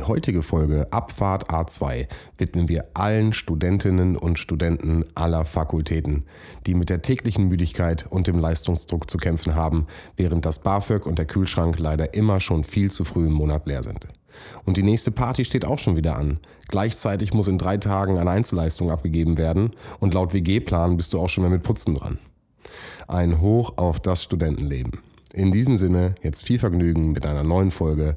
Die heutige Folge Abfahrt A2 widmen wir allen Studentinnen und Studenten aller Fakultäten, die mit der täglichen Müdigkeit und dem Leistungsdruck zu kämpfen haben, während das BAföG und der Kühlschrank leider immer schon viel zu früh im Monat leer sind. Und die nächste Party steht auch schon wieder an. Gleichzeitig muss in drei Tagen eine Einzelleistung abgegeben werden und laut WG-Plan bist du auch schon mehr mit Putzen dran. Ein Hoch auf das Studentenleben. In diesem Sinne jetzt viel Vergnügen mit einer neuen Folge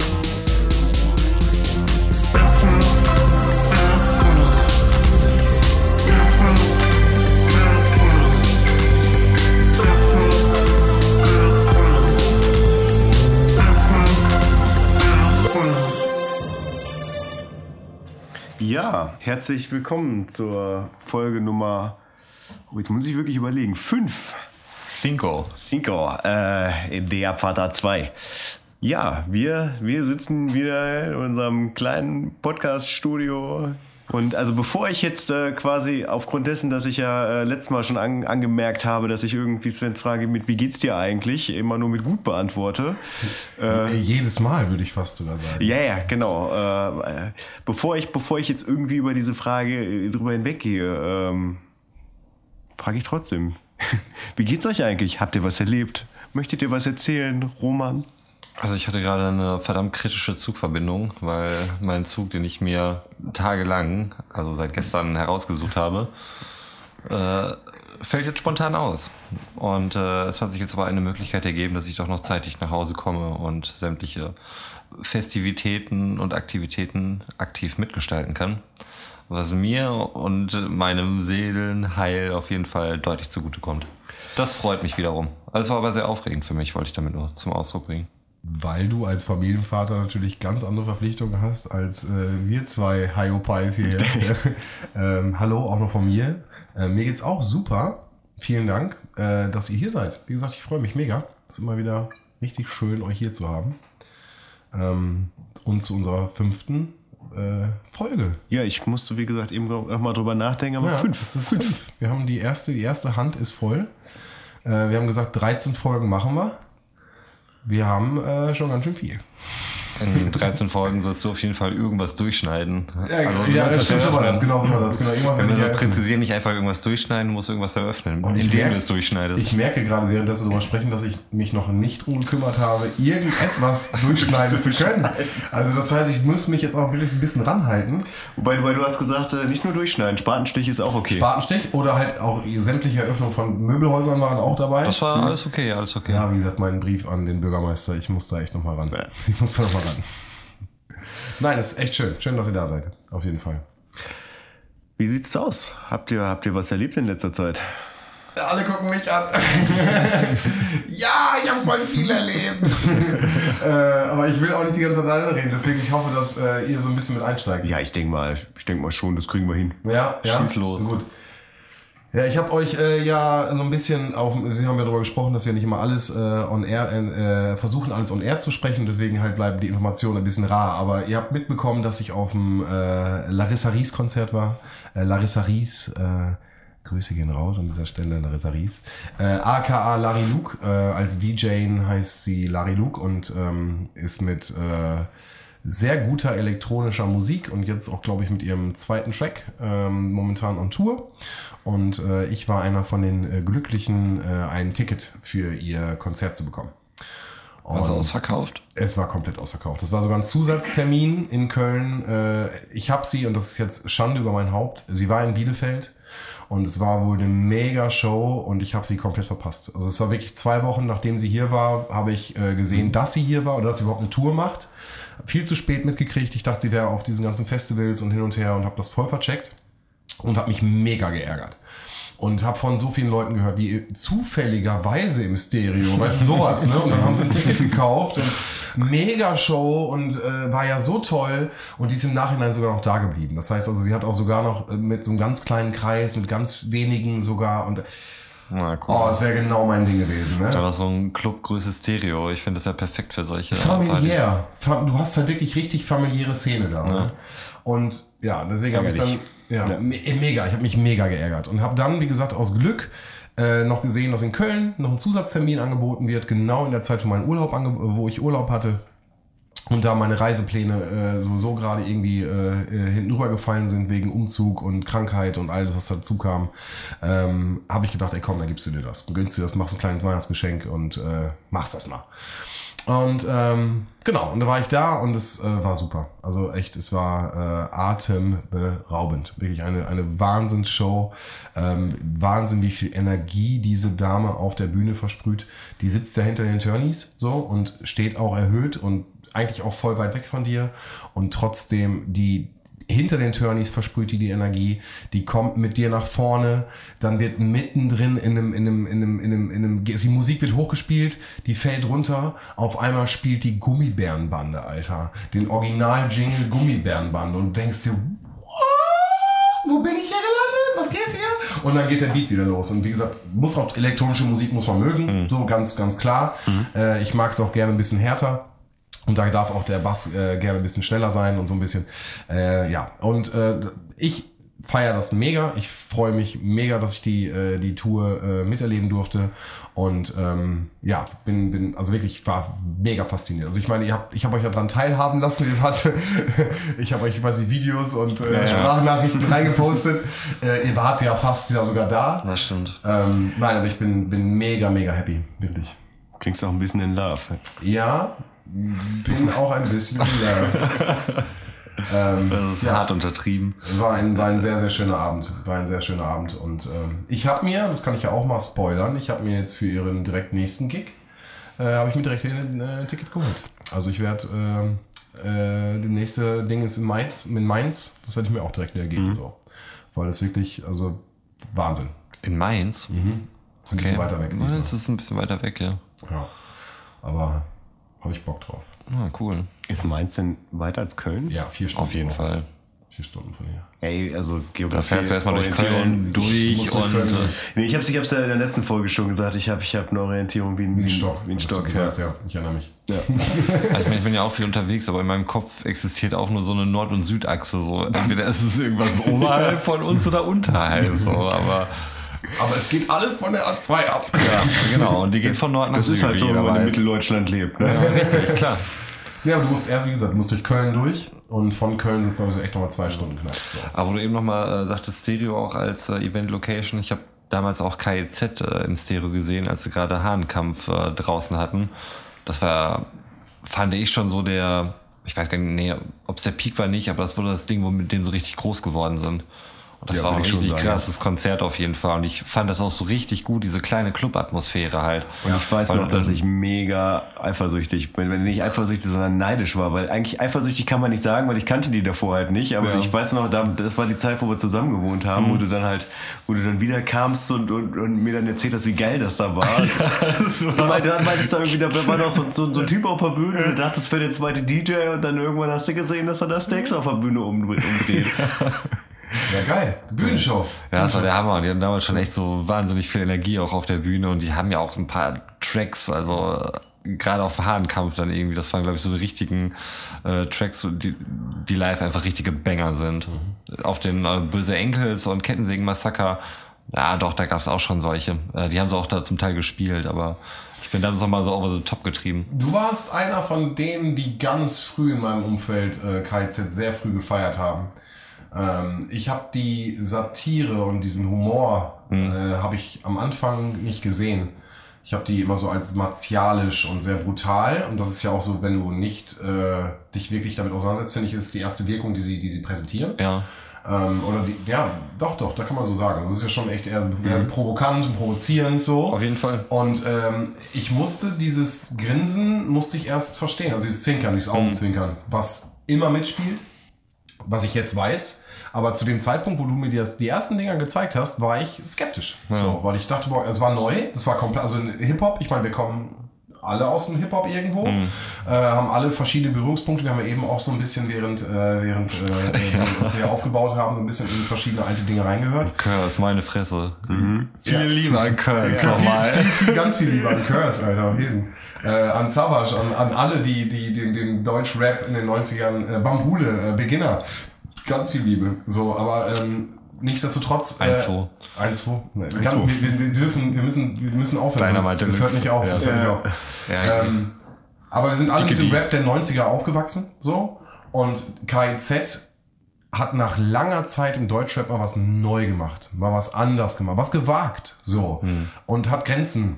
Ja, herzlich willkommen zur Folge Nummer, oh, jetzt muss ich wirklich überlegen, 5. Cinco. Cinco, äh, der Vater 2. Ja, wir, wir sitzen wieder in unserem kleinen Podcast-Studio. Und also bevor ich jetzt äh, quasi aufgrund dessen, dass ich ja äh, letztes Mal schon an, angemerkt habe, dass ich irgendwie Svens Frage mit wie geht's dir eigentlich immer nur mit gut beantworte. Äh, Jedes Mal würde ich fast sogar sagen. Ja, ja, genau. Äh, äh, bevor, ich, bevor ich jetzt irgendwie über diese Frage äh, drüber hinweggehe, ähm, frage ich trotzdem, wie geht's euch eigentlich? Habt ihr was erlebt? Möchtet ihr was erzählen, Roman? Also ich hatte gerade eine verdammt kritische Zugverbindung, weil mein Zug, den ich mir tagelang, also seit gestern herausgesucht habe, äh, fällt jetzt spontan aus. Und äh, es hat sich jetzt aber eine Möglichkeit ergeben, dass ich doch noch zeitig nach Hause komme und sämtliche Festivitäten und Aktivitäten aktiv mitgestalten kann. Was mir und meinem Seelenheil auf jeden Fall deutlich zugutekommt. Das freut mich wiederum. Also es war aber sehr aufregend für mich, wollte ich damit nur zum Ausdruck bringen. Weil du als Familienvater natürlich ganz andere Verpflichtungen hast als äh, wir zwei Hyopies hier. ähm, hallo, auch noch von mir. Äh, mir geht's auch super. Vielen Dank, äh, dass ihr hier seid. Wie gesagt, ich freue mich mega. Es ist immer wieder richtig schön, euch hier zu haben. Ähm, und zu unserer fünften äh, Folge. Ja, ich musste, wie gesagt, eben auch mal drüber nachdenken, aber Ja, fünf. Es ist fünf. Wir haben die erste, die erste Hand ist voll. Äh, wir haben gesagt, 13 Folgen machen wir. Wir haben äh, schon ganz schön viel. In 13 Folgen sollst du auf jeden Fall irgendwas durchschneiden. Ja, Also, ja das stimmt eröffnen. das. Genau so war das. Genau, irgendwas so eröffnen. präzisieren, nicht einfach irgendwas durchschneiden, du musst irgendwas eröffnen, Und ich indem merke- du es durchschneidest. Ich merke gerade währenddessen darüber sprechen, dass ich mich noch nicht drum gekümmert habe, irgendetwas durchschneiden zu können. Also das heißt, ich muss mich jetzt auch wirklich ein bisschen ranhalten. Wobei, wobei du hast gesagt, äh, nicht nur durchschneiden, Spatenstich ist auch okay. Spatenstich oder halt auch sämtliche Eröffnungen von Möbelhäusern waren auch dabei. das war alles okay, alles okay. ja, wie gesagt, mein Brief an den Bürgermeister. Ich muss da echt nochmal ran. Ja. Ich muss da nochmal ran. Nein, es ist echt schön. Schön, dass ihr da seid. Auf jeden Fall. Wie sieht's aus? Habt ihr, habt ihr was erlebt in letzter Zeit? Alle gucken mich an. ja, ich habe voll viel erlebt. äh, aber ich will auch nicht die ganze Zeit alleine reden, deswegen ich hoffe, dass äh, ihr so ein bisschen mit einsteigt. Ja, ich denke mal, ich denke mal schon, das kriegen wir hin. Ja, ja. Schieß los. Gut. Ja, ich habe euch äh, ja so ein bisschen auf, Sie haben ja darüber gesprochen, dass wir nicht immer alles äh, on air, äh, versuchen alles on air zu sprechen, deswegen halt bleiben die Informationen ein bisschen rar. Aber ihr habt mitbekommen, dass ich auf dem äh, Larissa Ries Konzert war. Äh, Larissa Ries, äh, Grüße gehen raus an dieser Stelle, Larissa Ries. Äh, AKA Larry Luke, äh, als DJ heißt sie Larry Luke und ähm, ist mit äh, sehr guter elektronischer Musik und jetzt auch, glaube ich, mit ihrem zweiten Track ähm, momentan on Tour. Und äh, ich war einer von den äh, Glücklichen, äh, ein Ticket für ihr Konzert zu bekommen. Also Und ausverkauft. es war komplett ausverkauft. Das war sogar ein Zusatztermin in Köln. Äh, Ich habe sie, und das ist jetzt Schande über mein Haupt, sie war in Bielefeld und es war wohl eine mega Show und ich habe sie komplett verpasst. Also es war wirklich zwei Wochen, nachdem sie hier war, habe ich äh, gesehen, dass sie hier war oder dass sie überhaupt eine Tour macht. Viel zu spät mitgekriegt. Ich dachte, sie wäre auf diesen ganzen Festivals und hin und her und habe das voll vercheckt und habe mich mega geärgert. Und habe von so vielen Leuten gehört, die zufälligerweise im Stereo, weißt du, sowas, ne? Und dann haben sie ein Ticket gekauft und mega Show und äh, war ja so toll und die ist im Nachhinein sogar noch da geblieben. Das heißt also, sie hat auch sogar noch äh, mit so einem ganz kleinen Kreis, mit ganz wenigen sogar und Na, cool. Oh, das wäre genau mein Ding gewesen, ne? Da war so ein Clubgröße Stereo. Ich finde das ja perfekt für solche. familiär. Fa- Du hast halt wirklich richtig familiäre Szene da. Ne? Und ja, deswegen habe ich dann ja, me mega, ich habe mich mega geärgert und habe dann, wie gesagt, aus Glück äh, noch gesehen, dass in Köln noch ein Zusatztermin angeboten wird, genau in der Zeit, wo, mein Urlaub wo ich Urlaub hatte. Und da meine Reisepläne äh, sowieso gerade irgendwie äh, äh, hinten rübergefallen sind wegen Umzug und Krankheit und alles, was dazu kam, ähm, habe ich gedacht, ey komm, dann gibst du dir das. Gönnst dir das, machst ein kleines Weihnachtsgeschenk und äh, machst das mal. Und ähm, genau, und da war ich da und es äh, war super. Also echt, es war äh, atemberaubend. Wirklich eine, eine Wahnsinnsshow. Ähm, Wahnsinn, wie viel Energie diese Dame auf der Bühne versprüht. Die sitzt ja hinter den Turnies so und steht auch erhöht und eigentlich auch voll weit weg von dir. Und trotzdem die hinter den Turnies versprüht die die Energie, die kommt mit dir nach vorne, dann wird mittendrin in einem, in einem, in einem, in einem, in einem, die Musik wird hochgespielt, die fällt runter, auf einmal spielt die Gummibärenbande, Alter, den Original-Jingle Gummibärenbande und du denkst dir, what? Wo bin ich hier gelandet? Was geht hier? Und dann geht der Beat wieder los. Und wie gesagt, muss auch elektronische Musik muss man mögen, so ganz, ganz klar. Äh, ich mag es auch gerne ein bisschen härter. Und da darf auch der Bass äh, gerne ein bisschen schneller sein und so ein bisschen. Äh, ja, und äh, ich feiere das mega. Ich freue mich mega, dass ich die, äh, die Tour äh, miterleben durfte. Und ähm, ja, bin, bin, also wirklich war mega fasziniert. Also ich meine, ihr habt, ich habe euch ja dran teilhaben lassen. Ihr wart, ich habe euch quasi Videos und äh, Sprachnachrichten reingepostet. Äh, ihr wart ja fast ja sogar da. Das stimmt. Ähm, nein, aber ich bin, bin mega, mega happy. Wirklich. Klingst auch ein bisschen in Love. Ja, bin auch ein bisschen. Äh, ähm, Das ist Ja. hart untertrieben. war, ein, war ein sehr, sehr schöner Abend. War ein sehr schöner Abend. Und ähm, ich habe mir, das kann ich ja auch mal spoilern, ich habe mir jetzt für ihren direkt nächsten Gig, äh, habe ich mir direkt ein äh, Ticket geholt. Also ich werde, ähm, äh, das nächste Ding ist in Mainz, in Mainz das werde ich mir auch direkt wieder geben. So. Weil das wirklich, also Wahnsinn. In Mainz? Ist ein bisschen weiter weg. Mainz ist ein bisschen weiter weg, ja. Ja. Aber habe ich Bock drauf. Ah, cool. Ist Mainz denn weiter als Köln? Ja, vier Stunden. Auf jeden. Fall. Vier Stunden von hier. Ey, also Da Geografie. fährst du erstmal durch. Köln durch und. Köln äh, durch. Nee, ich hab's, ich hab's ja in der letzten Folge schon gesagt. Ich habe ich hab eine Orientierung wie ein, Wie ein Stock. Wie ein Stock, gesagt, ja. ja. Ich erinnere mich. Also ich, meine, ich bin ja auch viel unterwegs, aber in meinem Kopf existiert auch nur so eine Nord- und Südachse. So. Entweder ist es irgendwas oberhalb von uns oder unterhalb. So. Aber Aber es geht alles von der A2 ab. ja, genau. Und die geht von Nord nach Das ist Süd. halt so, wenn man in. Mitteldeutschland lebt. Ne? Richtig, klar. Ja, aber du musst erst, wie gesagt, du musst durch Köln durch und von Köln sind es also echt nochmal zwei Stunden knapp. So. Aber wo du eben nochmal äh, sagtest, Stereo auch als äh, Event-Location. Ich habe damals auch KIZ äh, in Stereo gesehen, als sie gerade Hahnkampf äh, draußen hatten. Das war, fand ich schon so der, ich weiß gar nicht, nee, ob es der Peak war nicht, aber das wurde das Ding, womit denen so richtig groß geworden sind. Und das Ja, war auch ein richtig sagen, krasses Konzert auf jeden Fall. Und ich fand das auch so richtig gut, diese kleine Club-Atmosphäre halt. Und ich weiß Weil, noch, dass ich mega eifersüchtig bin. Wenn nicht eifersüchtig, sondern neidisch war. Weil eigentlich eifersüchtig kann man nicht sagen, weil ich kannte die davor halt nicht. Aber Ja. ich weiß noch, da- das war die Zeit, wo wir zusammen gewohnt haben, wo du dann halt, wo du dann wieder kamst und, und, und mir dann erzählt hast, wie geil das da war. Du meint- dann meintest du irgendwie, da war noch so, so, so ein Typ auf der Bühne und du dachtest für den zweiten DJ und dann irgendwann hast du gesehen, dass er das Steaks auf der Bühne um, umdreht. Ja, geil. Bühnenshow. Ja, das war der Hammer. Die hatten damals schon echt so wahnsinnig viel Energie auch auf der Bühne und die haben ja auch ein paar Tracks, also äh, gerade auf Hahnkampf dann irgendwie, das waren glaube ich so die richtigen äh, Tracks, die, die live einfach richtige Banger sind. Auf den äh, Böse Enkels und Kettensägen Massaker, ja doch, da gab's auch schon solche. Äh, die haben sie auch da zum Teil gespielt, aber ich bin dann nochmal so over the top getrieben. Du warst einer von denen, die ganz früh in meinem Umfeld äh, KZ sehr früh gefeiert haben. Ähm, ich habe die Satire und diesen Humor äh, habe ich am Anfang nicht gesehen. Ich habe die immer so als martialisch und sehr brutal. Und das ist ja auch so, wenn du nicht äh, dich wirklich damit auseinandersetzt, finde ich, ist die erste Wirkung, die sie, die sie präsentieren. Ja. Ähm, oder die, ja, doch, doch, da kann man so sagen. Das ist ja schon echt eher, eher provokant und provozierend so. Auf jeden Fall. Und ähm, ich musste dieses Grinsen, musste ich erst verstehen, also dieses Zinkern, dieses Augenzwinkern, was immer mitspielt, was ich jetzt weiß. Aber zu dem Zeitpunkt, wo du mir die, die ersten Dinger gezeigt hast, war ich skeptisch. So, weil ich dachte, boah, es war neu, es war komplett, also Hip-Hop, ich meine, wir kommen alle aus dem Hip-Hop irgendwo, Mhm. äh, haben alle verschiedene Berührungspunkte. Wir haben ja eben auch so ein bisschen, während, äh, während äh, wir uns hier aufgebaut haben, so ein bisschen in verschiedene alte Dinge reingehört. Curse, meine Fresse. Mhm. Viel lieber an Curse Ja, nochmal. viel, viel, viel, ganz viel lieber an Curse, Alter, auf jeden. Äh, an Savage, an, an alle, die, die den, den Deutsch-Rap in den 90ern, äh, Bambule, äh, Beginner, ganz viel Liebe. So, aber ähm, nichtsdestotrotz. Äh, 1-2. 1-2. Ne, kann- Wir, wir, dürfen, wir müssen, wir müssen aufhören. Dynamite sonst- Es hört nicht auf. Ja. Es hört nicht auf. Ja, Ähm, aber wir sind alle mit dem die. Rap der 90er aufgewachsen, so. Und KIZ hat nach langer Zeit im Deutschrap mal was neu gemacht, mal was anders gemacht, was gewagt, so. Hm. Und hat Grenzen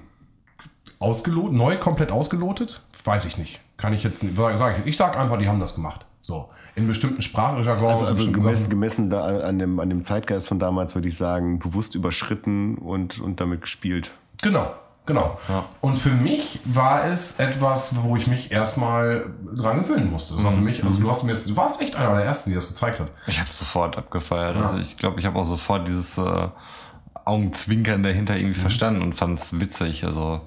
ausgelotet, neu komplett ausgelotet? Weiß ich nicht. Kann ich jetzt nicht, sag ich, ich sag einfach, die haben das gemacht. So. In bestimmten Sprachjargons, Also, also gemessen, gemessen da an dem, an dem Zeitgeist von damals würde ich sagen, bewusst überschritten und, und damit gespielt. Genau, genau. Und für mich war es etwas, wo ich mich erstmal dran gewöhnen musste. Das war für Mhm. mich, also du hast mir jetzt, du warst echt einer der ersten, die das gezeigt hat. Ich habe sofort abgefeiert. Also ich glaube, ich habe auch sofort dieses äh, Augenzwinkern dahinter Mhm. irgendwie verstanden und fand es witzig. Also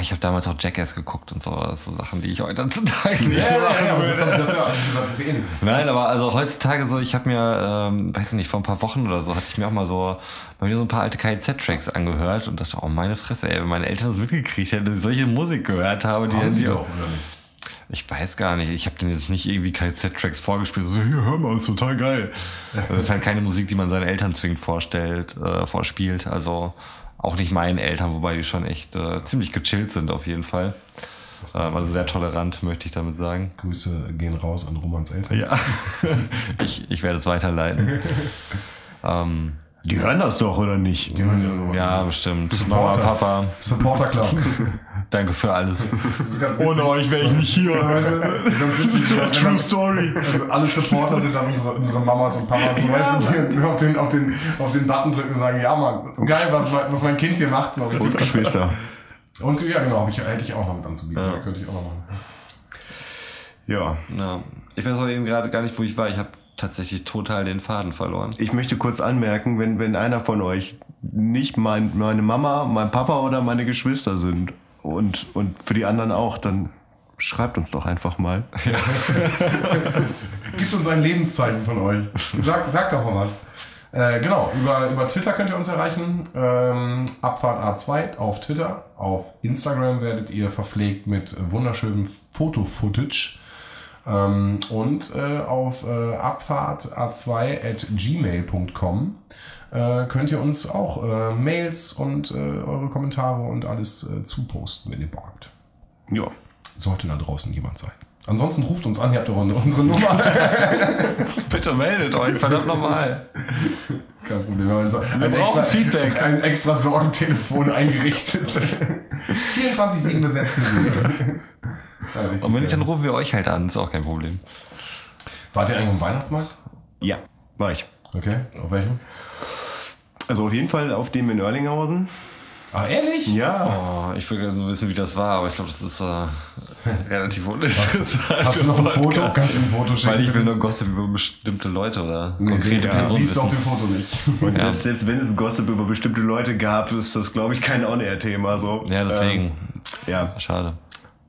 ich habe damals auch Jackass geguckt und so, das so Sachen, die ich heutzutage nicht machen aber würde. das, das, ja, gesagt, das ist ja ähnlich. Nein, aber also heutzutage so, ich habe mir, ähm, weiß ich nicht, vor ein paar Wochen oder so, hatte ich mir auch mal so bei mir so ein paar alte KIZ-Tracks angehört und dachte, oh meine Fresse, ey, wenn meine Eltern das mitgekriegt hätten, dass ich solche Musik gehört habe, die Haben sie doch, oder nicht? Ich weiß gar nicht. Ich habe denen jetzt nicht irgendwie KZ-Tracks vorgespielt. So, hier, hör mal, ist total geil. Das ist halt keine Musik, die man seinen Eltern zwingend vorstellt, äh, vorspielt. Also auch nicht meinen Eltern, wobei die schon echt äh, ziemlich gechillt sind auf jeden Fall. Ähm, also sehr tolerant, möchte ich damit sagen. Grüße gehen raus an Romans Eltern. Ja, ich, ich werde es weiterleiten. ähm, Die hören das doch, oder nicht? Die hören ja so. ja, bestimmt. Mama, Supporter. Papa, Supporter Club. danke für alles. Das witzig. euch wäre ich nicht hier. Das wenn True Story. Also alle Supporter sind dann unsere, unsere Mamas und Papas, so, weißt du, die auf den, auf, den, auf den Button drücken und sagen, ja Mann, geil, was, mein- was mein Kind hier macht. So. Und Geschwister. Und ja, genau, ich, hätte ich auch noch mit anzubieten. Ja. Könnte ich auch noch machen. Ja. Ja, ich weiß auch eben gerade gar nicht, wo ich war. Ich habe tatsächlich total den Faden verloren. Ich möchte kurz anmerken, wenn, wenn einer von euch nicht mein, meine Mama, mein Papa oder meine Geschwister sind und, und für die anderen auch, dann schreibt uns doch einfach mal. Gibt uns ein Lebenszeichen von euch. Sag, sagt doch mal was. Äh, genau, über, über Twitter könnt ihr uns erreichen. Ähm, Abfahrt A2 auf Twitter. Auf Instagram werdet ihr verpflegt mit wunderschönem Foto-Footage. Ähm, und äh, auf äh, Abfahrt A2 at gmail.com äh, könnt ihr uns auch äh, Mails und äh, eure Kommentare und alles äh, zuposten, wenn ihr wagt. Ja. Sollte da draußen jemand sein. Ansonsten ruft uns an, ihr habt doch unsere Nummer. Bitte meldet euch, verdammt nochmal. Kein Problem. Wir haben so ein, brauchen extra, Feedback. ein extra Sorgentelefon eingerichtet. 24-7 besetzte Linie. Ja, richtig Und wenn nicht, dann rufen wir euch halt an, ist auch kein Problem. Wart ihr eigentlich am Weihnachtsmarkt? Ja, war ich. Okay, auf welchem? Also auf jeden Fall auf dem in Erlinghausen. Ah, ehrlich? Ja. Oh, ich will gerne wissen, wie das war, aber ich glaube, das ist äh, relativ uninteressant. Hast du noch ein im Foto? Kannst du ein Foto schicken? Weil ich will nur Gossip über bestimmte Leute oder Nee, konkrete ja, Personen siehst du auf dem Foto nicht. Und selbst, selbst wenn es Gossip über bestimmte Leute gab, ist das, glaube ich, kein On-Air-Thema. So. Ja, deswegen. Ähm, ja. Schade.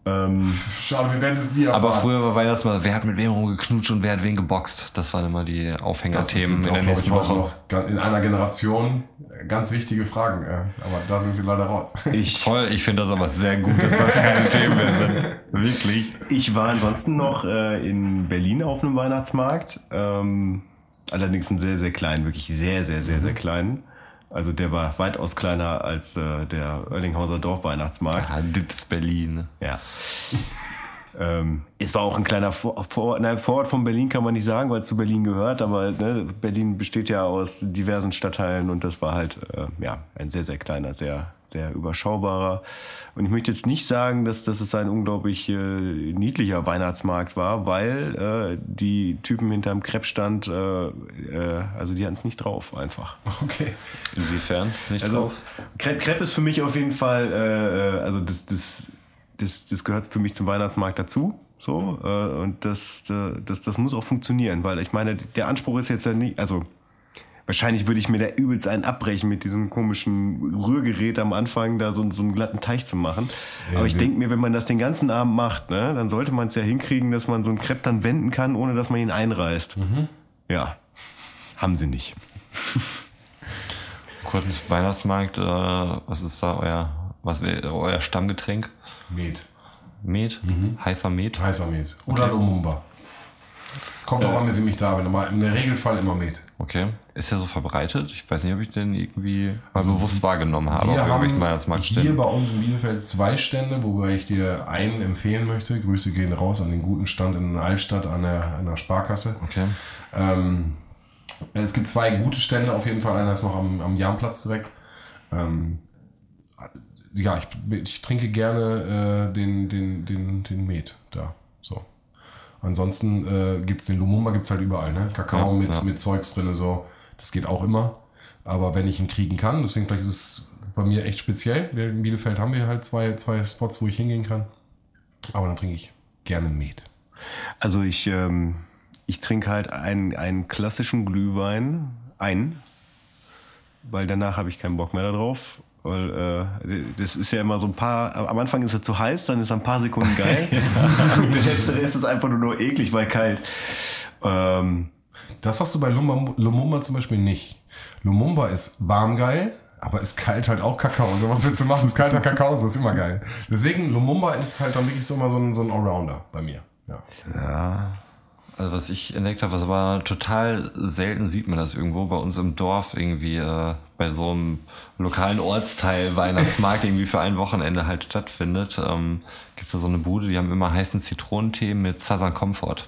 Ähm, Schade, wir werden es nie erfahren. Aber früher war Weihnachtsmarkt, wer hat mit wem rumgeknutscht und wer hat wen geboxt? Das waren immer die Aufhängerthemen in der nächsten Woche. noch in einer Generation ganz wichtige Fragen. äh, Aber da sind wir leider raus. ich, Voll, ich finde das aber sehr gut, dass das keine Themen mehr sind. Wirklich. ich war ansonsten noch äh, in Berlin auf einem Weihnachtsmarkt. Ähm, allerdings einen sehr, sehr kleinen, wirklich sehr, sehr, sehr, sehr kleinen. Also der war weitaus kleiner als äh, der Erlinghauser Dorfweihnachtsmarkt. Ah, das ist Berlin. Ja. Ähm, es war auch ein kleiner Vor Vor nein, Vorort von Berlin, kann man nicht sagen, weil es zu Berlin gehört, aber ne, Berlin besteht ja aus diversen Stadtteilen und das war halt äh, ja, ein sehr, sehr kleiner, sehr, sehr überschaubarer. Und ich möchte jetzt nicht sagen, dass, dass es ein unglaublich äh, niedlicher Weihnachtsmarkt war, weil äh, die Typen hinterm Kreppstand, äh, äh, also die hatten es nicht drauf einfach. Okay. Inwiefern? Nicht Also drauf? Crepe, Crepe ist für mich auf jeden Fall, äh, also das, das, das, das gehört für mich zum Weihnachtsmarkt dazu. So, äh, und das, äh, das, das muss auch funktionieren, weil ich meine, der Anspruch ist jetzt ja nicht, also Wahrscheinlich würde ich mir da übelst einen abbrechen mit diesem komischen Rührgerät am Anfang, da so, so einen glatten Teig zu machen. Aber ich denke mir, wenn man das den ganzen Abend macht, ne, dann sollte man es ja hinkriegen, dass man so einen Crepe dann wenden kann, ohne dass man ihn einreißt. Ja, haben sie nicht. Kurz Weihnachtsmarkt, äh, was ist da euer, was wäre euer Stammgetränk? Met. Met? Heißer Met? Heißer Met. Oder Lumumba. Kommt auch an, mit wem ich da bin. Aber im Regelfall immer Met. Okay. Ist der so verbreitet? Ich weiß nicht, ob ich den irgendwie mal bewusst wahrgenommen habe Also Wir haben irgendwelchen hier Weihnachtsmarktständen. bei uns in Bielefeld zwei Stände, wobei ich dir einen empfehlen möchte. Grüße gehen raus an den guten Stand in Altstadt an der, an der Sparkasse. Okay. Ähm, es gibt zwei gute Stände auf jeden Fall. Einer ist noch am, am Jahnplatz direkt. Ähm, ja, ich, ich trinke gerne äh, den, den, den, den Met da. So. Ansonsten äh, gibt es den Lumumba gibt's halt überall, ne? Kakao Ja, mit, ja. mit Zeugs drin, so. Das geht auch immer. Aber wenn ich ihn kriegen kann, deswegen vielleicht ist es bei mir echt speziell. Wir in Bielefeld haben wir halt zwei, zwei Spots, wo ich hingehen kann. Aber dann trinke ich gerne Met. Also ich, ähm, ich trinke halt einen, einen klassischen Glühwein, einen, weil danach habe ich keinen Bock mehr darauf. Weil äh, das ist ja immer so ein paar, am Anfang ist er zu heiß, dann ist er ein paar Sekunden geil. Und der letzte Rest ist einfach nur eklig, weil kalt. Ähm, Das hast du bei Lumumba, Lumumba zum Beispiel nicht. Lumumba ist warm geil, aber ist kalt halt auch Kakao. So was willst du machen? Ist kalter Kakao, das ist immer geil. Deswegen, Lumumba ist halt dann wirklich so immer so ein, so ein Allrounder bei mir. Ja. Also was ich entdeckt habe, was aber total selten sieht man das irgendwo bei uns im Dorf irgendwie äh, bei so einem lokalen Ortsteil Weihnachtsmarkt irgendwie für ein Wochenende halt stattfindet, ähm, gibt es da so eine Bude, die haben immer heißen Zitronentee mit Southern Comfort.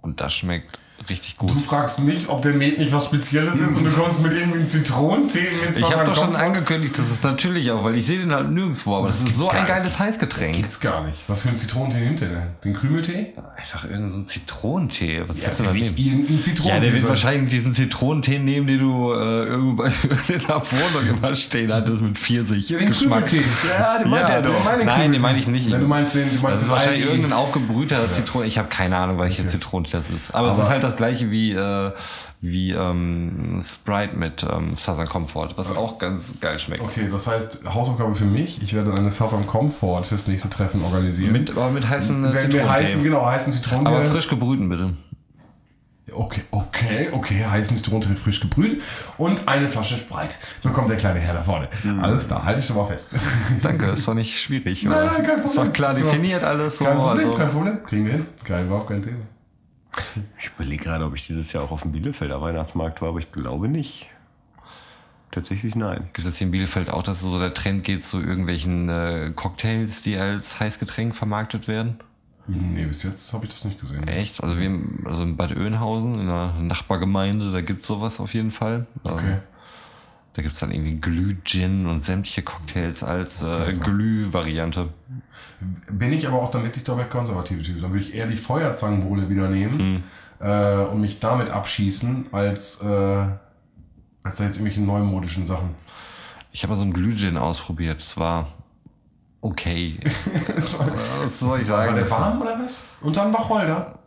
Und das schmeckt richtig gut. Du fragst mich, ob der Met nicht was Spezielles ist und du kommst mit irgendwie Zitronentee mit Ich habe doch schon angekündigt, das ist natürlich auch, weil ich sehe den halt nirgendwo, aber das, ist gibt's so ein geiles Das Heißgetränk. gibt's gar nicht. Was für einen Zitronentee nimmt der denn? Den Krümeltee? Einfach irgendein so ein Zitronentee. Was Ja, willst du da nehmen? Ja, Zitronentee. der wird sein. wahrscheinlich diesen Zitronentee nehmen, den du äh, irgendwo bei- in der Wohnung immer stehen hattest mit Pfirsich. Ja, den Geschmack. Krümeltee. ja, den meint Ja, er doch. meine Nein, den meine ich nicht. Nein, du meinst den- du meinst das ist wahrscheinlich irgendein aufgebrühter Zitronen. Ich habe keine Ahnung, welche Zitrone das ist. Aber, es ist halt das gleiche wie, äh, wie ähm, Sprite mit ähm, Southern Comfort, was auch ganz geil schmeckt. Okay, das heißt, Hausaufgabe für mich. Ich werde eine Southern Comfort fürs nächste Treffen organisieren. Mit, aber mit heißen äh, Wenn wir heißen, genau, heißen Zitronentee. aber frisch gebrühten bitte. Okay, okay, okay, heißen Zitronentee frisch gebrüht und eine Flasche Sprite bekommt der kleine Herr da vorne. Mhm. Alles klar, halte ich schon mal fest. Danke, ist doch nicht schwierig. Nein, nein, kein Problem. Ist doch klar definiert alles so. kein Problem, also- kein Problem. Kriegen wir hin. Kein überhaupt kein Thema. Ich überlege gerade, ob ich dieses Jahr auch auf dem Bielefelder Weihnachtsmarkt war, aber ich glaube nicht. Tatsächlich nein. Gibt es jetzt hier in Bielefeld auch, dass so der Trend geht zu irgendwelchen äh, Cocktails, die als Heißgetränk vermarktet werden? Nee, bis jetzt habe ich das nicht gesehen. Echt? Also wir also in Bad Oeynhausen, in einer Nachbargemeinde, da gibt's sowas auf jeden Fall. Okay. Da gibt's dann irgendwie Glüh-Gin und sämtliche Cocktails als äh, Glüh-Variante. Bin ich aber auch dann wirklich dabei konservativ. Dann würde ich eher die Feuerzangenbowle wieder nehmen äh, und mich damit abschießen, als, äh, als da jetzt irgendwelche neumodischen Sachen. Ich habe mal so ein Glüh-Gin ausprobiert. Es war okay. Was soll ich sagen? War der Das war- warm oder was? Und dann Wacholder?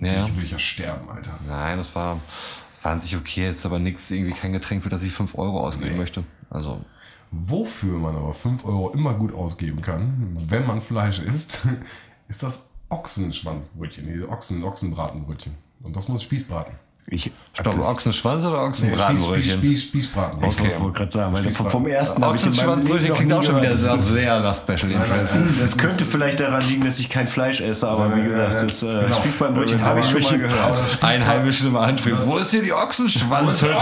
Ja. Ich will ja sterben, Alter. Nein, das war, war an sich okay, ist aber nichts, irgendwie kein Getränk, für das ich 5 Euro ausgeben Nee. möchte. Also, Wofür man aber 5 Euro immer gut ausgeben kann, wenn man Fleisch isst, ist das Ochsenschwanzbrötchen, die Ochsen, Ochsenbratenbrötchen. Und das muss Spießbraten. Ich, Stopp, das- Ochsenschwanz oder Nee, Spieß, Spieß, Ochsenbratenbrötchen? Spieß, Spießbratenbrötchen. Ich wollte gerade sagen, weil vom, vom ersten habe ich in meinem Leben Ochsenschwanzbrötchen klingt auch schon wieder sehr, Das- sehr nach Special Interest. Das könnte vielleicht daran liegen, dass ich kein Fleisch esse, aber wie gesagt, das äh, Genau. Spießbeinbrötchen habe ich schon mal gehört. Einheimischen im Antrieb. Wo ist hier die Ochsenschwanzhütte?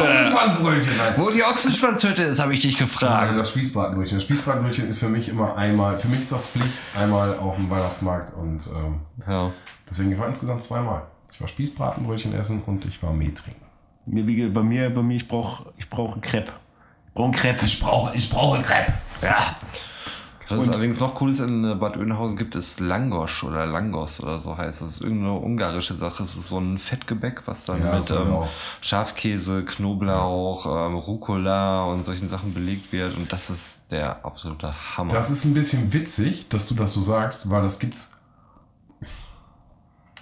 Wo die Ochsenschwanzhütte ist, habe ich dich gefragt. das Spießbratenbrötchen. Das Spießbratenbrötchen ist für mich immer einmal, für mich ist das Pflicht, einmal auf dem Weihnachtsmarkt und ähm, Ja. deswegen ich war insgesamt zweimal. Ich war Spießbratenbrötchen essen und ich war Met trinken. Bei mir, bei mir, ich brauche ich brauch einen Crepe. Ich brauche einen Crepe. Ich brauche, ich brauche Crepe. Ja. Was es allerdings noch Cooles in äh, Bad Oeynhausen gibt, ist Langosch oder Langos oder so heißt. Das ist irgendeine ungarische Sache. Das ist so ein Fettgebäck, was dann Ja, mit ähm, auch. Schafskäse, Knoblauch, ähm, Rucola und solchen Sachen belegt wird. Und das ist der absolute Hammer. Das ist ein bisschen witzig, dass du das so sagst, weil das gibt's.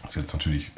Das ist jetzt natürlich,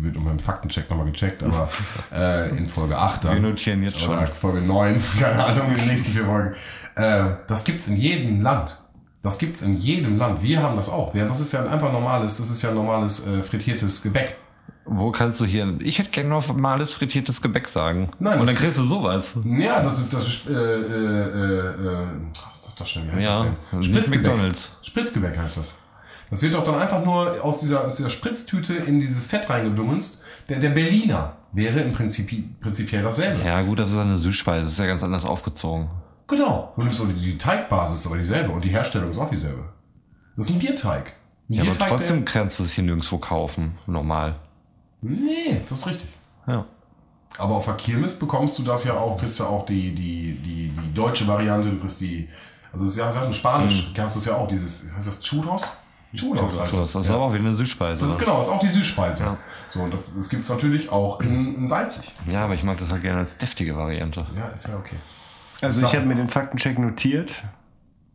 wird unter dem Faktencheck nochmal gecheckt, aber äh, in Folge 8 dann. Wir notieren jetzt schon. Oder Folge 9, keine Ahnung, in den nächsten vier Folgen. Äh, das gibt's in jedem Land. Das gibt's in jedem Land. Wir haben das auch. Wir, das ist ja ein einfach normales, das ist ja normales äh, frittiertes Gebäck. Wo kannst du hier. Ich hätte gerne normales frittiertes Gebäck sagen. Nein, Und dann kriegst du sowas. Ja, das ist das. Äh, äh, äh, äh, was sagt das schon? Wie heißt Ja, das denn? nicht McDonald's. Spritzgebäck heißt das. Das wird doch dann einfach nur aus dieser, aus dieser Spritztüte in dieses Fett reingedunst. Der, der Berliner wäre im Prinzip prinzipiell dasselbe. Ja, gut, das ist eine Süßspeise. Das ist ja ganz anders aufgezogen. Genau. Du nimmst die, die Teigbasis ist aber dieselbe und die Herstellung ist auch dieselbe. Das ist ein Bierteig. Ein Ja, aber Bierteig, trotzdem kannst du es hier nirgendwo kaufen. Normal. Der, nee, das ist richtig. Ja. Aber auf der Kirmes bekommst du das ja auch, kriegst du auch die, die, die, die deutsche Variante, du kriegst die, also es ist ja, es ist ja in Spanisch, hast du es ja auch, dieses, heißt das Churros? Churros heißt Das ist ja. aber auch wieder eine Süßspeise. Das ist genau, das ist auch die Süßspeise. So, und das, das gibt es natürlich auch in, in salzig. Ja, aber ich mag das halt gerne als deftige Variante. Ja, ist ja okay. Also ich habe mir den Faktencheck notiert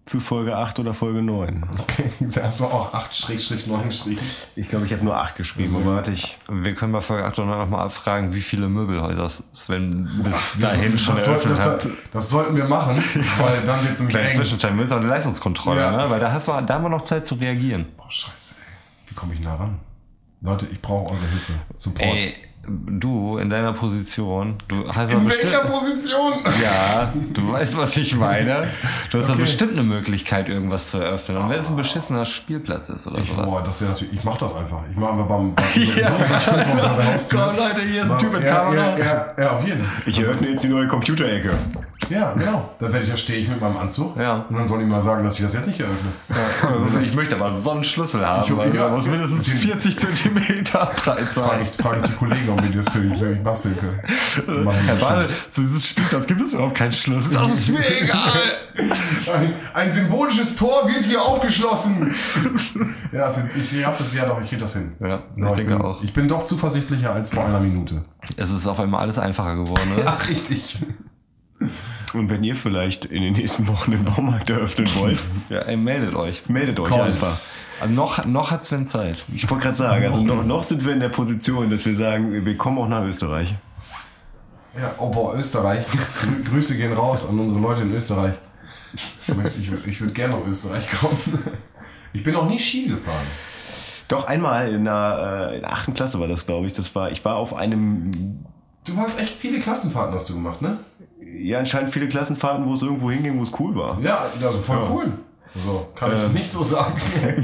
für Folge 8 oder Folge 9. Okay, hast du auch 8-9 Strich. Ich glaube, ich habe nur 8 geschrieben, aber warte ich. Wir können bei Folge 8 noch mal abfragen, wie viele Möbelhäuser Sven bis dahin schon das, sollten, eröffnet das, hat. das sollten wir machen, weil dann wird es nämlich eng. Zwischenstand, willst du auch eine Leistungskontrolle, Ja. ne? Weil da, hast du, da haben wir noch Zeit zu reagieren. Boah, scheiße, ey. Wie komme ich nah ran? Leute, ich brauche eure Hilfe. Support. Ey, du in deiner Position, du hast in welcher Position? Ja, du weißt, was ich meine. Du hast doch bestimmt eine Möglichkeit, irgendwas zu eröffnen. Und wenn es ein beschissener Spielplatz ist oder Ich, so. boah, das wäre natürlich, ich mach das einfach. Ich mache einfach beim, beim ja. Komm, Leute, hier ist ein Typ mit ja, Kamera. ja, ja, ja, auf jeden. Ich eröffne jetzt die neue Computerecke. Ja, genau. Dann werde ich ja stehe ich mit meinem Anzug. Ja. Und dann sollen die mal sagen, dass ich das jetzt nicht eröffne. Also ich möchte aber so einen Schlüssel haben, Ich- weil ja, muss ja. mindestens Den- 40 Zentimeter breit Frage sein. ich, frage ich die Kollegen, ob die das für mich basteln können. Die Herr. Ball, zu diesem Spielplatz gibt es überhaupt keinen Schlüssel. Das ist mir egal. Ein, ein symbolisches Tor wird hier aufgeschlossen. ja, jetzt, ich habe das ja doch, ich kriege das hin. Ja, ich Ja, denke bin, auch. Ich bin doch zuversichtlicher als vor einer Minute. Es ist auf einmal alles einfacher geworden. Ne? Ach, richtig. Und wenn ihr vielleicht in den nächsten Wochen den Baumarkt eröffnen wollt, Ja, ey, meldet euch. meldet euch Calls. einfach. Also noch, noch hat Sven Zeit. Ich wollte gerade sagen, also noch, noch sind wir in der Position, dass wir sagen, wir kommen auch nach Österreich. Ja, oh boah, Österreich. Grü- Grüße gehen raus an unsere Leute in Österreich. Ich, möchte- ich, würd- ich würde gerne nach Österreich kommen. Ich bin noch nie Ski gefahren. Doch einmal in der, äh, in der achten Klasse war das, glaube ich. Das war, ich war auf einem, Du hast echt viele Klassenfahrten hast du gemacht, ne? Ja anscheinend viele Klassenfahrten, wo es irgendwo hinging, wo es cool war. Ja, also voll cool. So, kann ich nicht so sagen.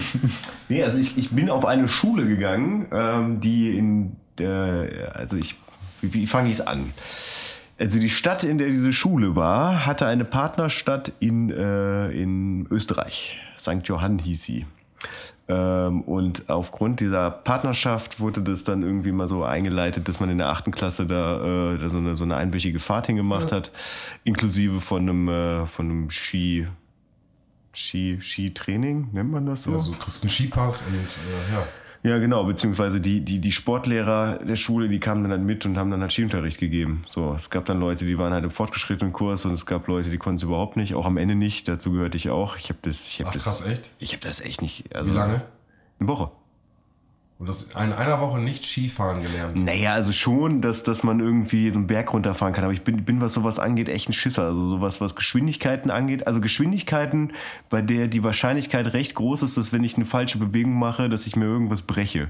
Nee, also ich, ich bin auf eine Schule gegangen, ähm, die in der, also ich, wie, wie fange ich es an? Also die Stadt, in der diese Schule war, hatte eine Partnerstadt in, äh, in Österreich. St. Johann hieß sie. Ähm, und aufgrund dieser Partnerschaft wurde das dann irgendwie mal so eingeleitet, dass man in der achten Klasse da, äh, da so, eine, so eine einwöchige Fahrt hingemacht hat, inklusive von einem, äh, von einem Ski, Ski, Skitraining, nennt man das so? Also, du kriegst einen Skipass und äh, ja. Ja, genau, beziehungsweise die, die, die Sportlehrer der Schule, die kamen dann halt mit und haben dann halt Skiunterricht gegeben. So, es gab dann Leute, die waren halt im fortgeschrittenen Kurs und es gab Leute, die konnten es überhaupt nicht, auch am Ende nicht. Dazu gehörte ich auch. Ich habe das, ich habe das, krass, echt? ich habe das echt nicht. Also, Wie lange? Eine Woche. Und das in einer Woche nicht Skifahren gelernt. Naja, also schon, dass, dass man irgendwie so einen Berg runterfahren kann. Aber ich bin, bin, was sowas angeht, echt ein Schisser. Also sowas, was Geschwindigkeiten angeht. Also Geschwindigkeiten, bei der die Wahrscheinlichkeit recht groß ist, dass wenn ich eine falsche Bewegung mache, dass ich mir irgendwas breche.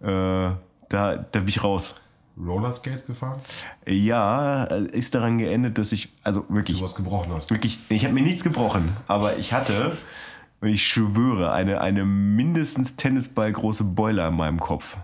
Äh, da, da bin ich raus. Rollerskates gefahren? Ja, äh, ist daran geendet, dass ich, also wirklich, Du was gebrochen hast. wirklich, ich habe mir nichts gebrochen, aber ich hatte, ich schwöre, eine, eine mindestens Tennisball große Boiler in meinem Kopf.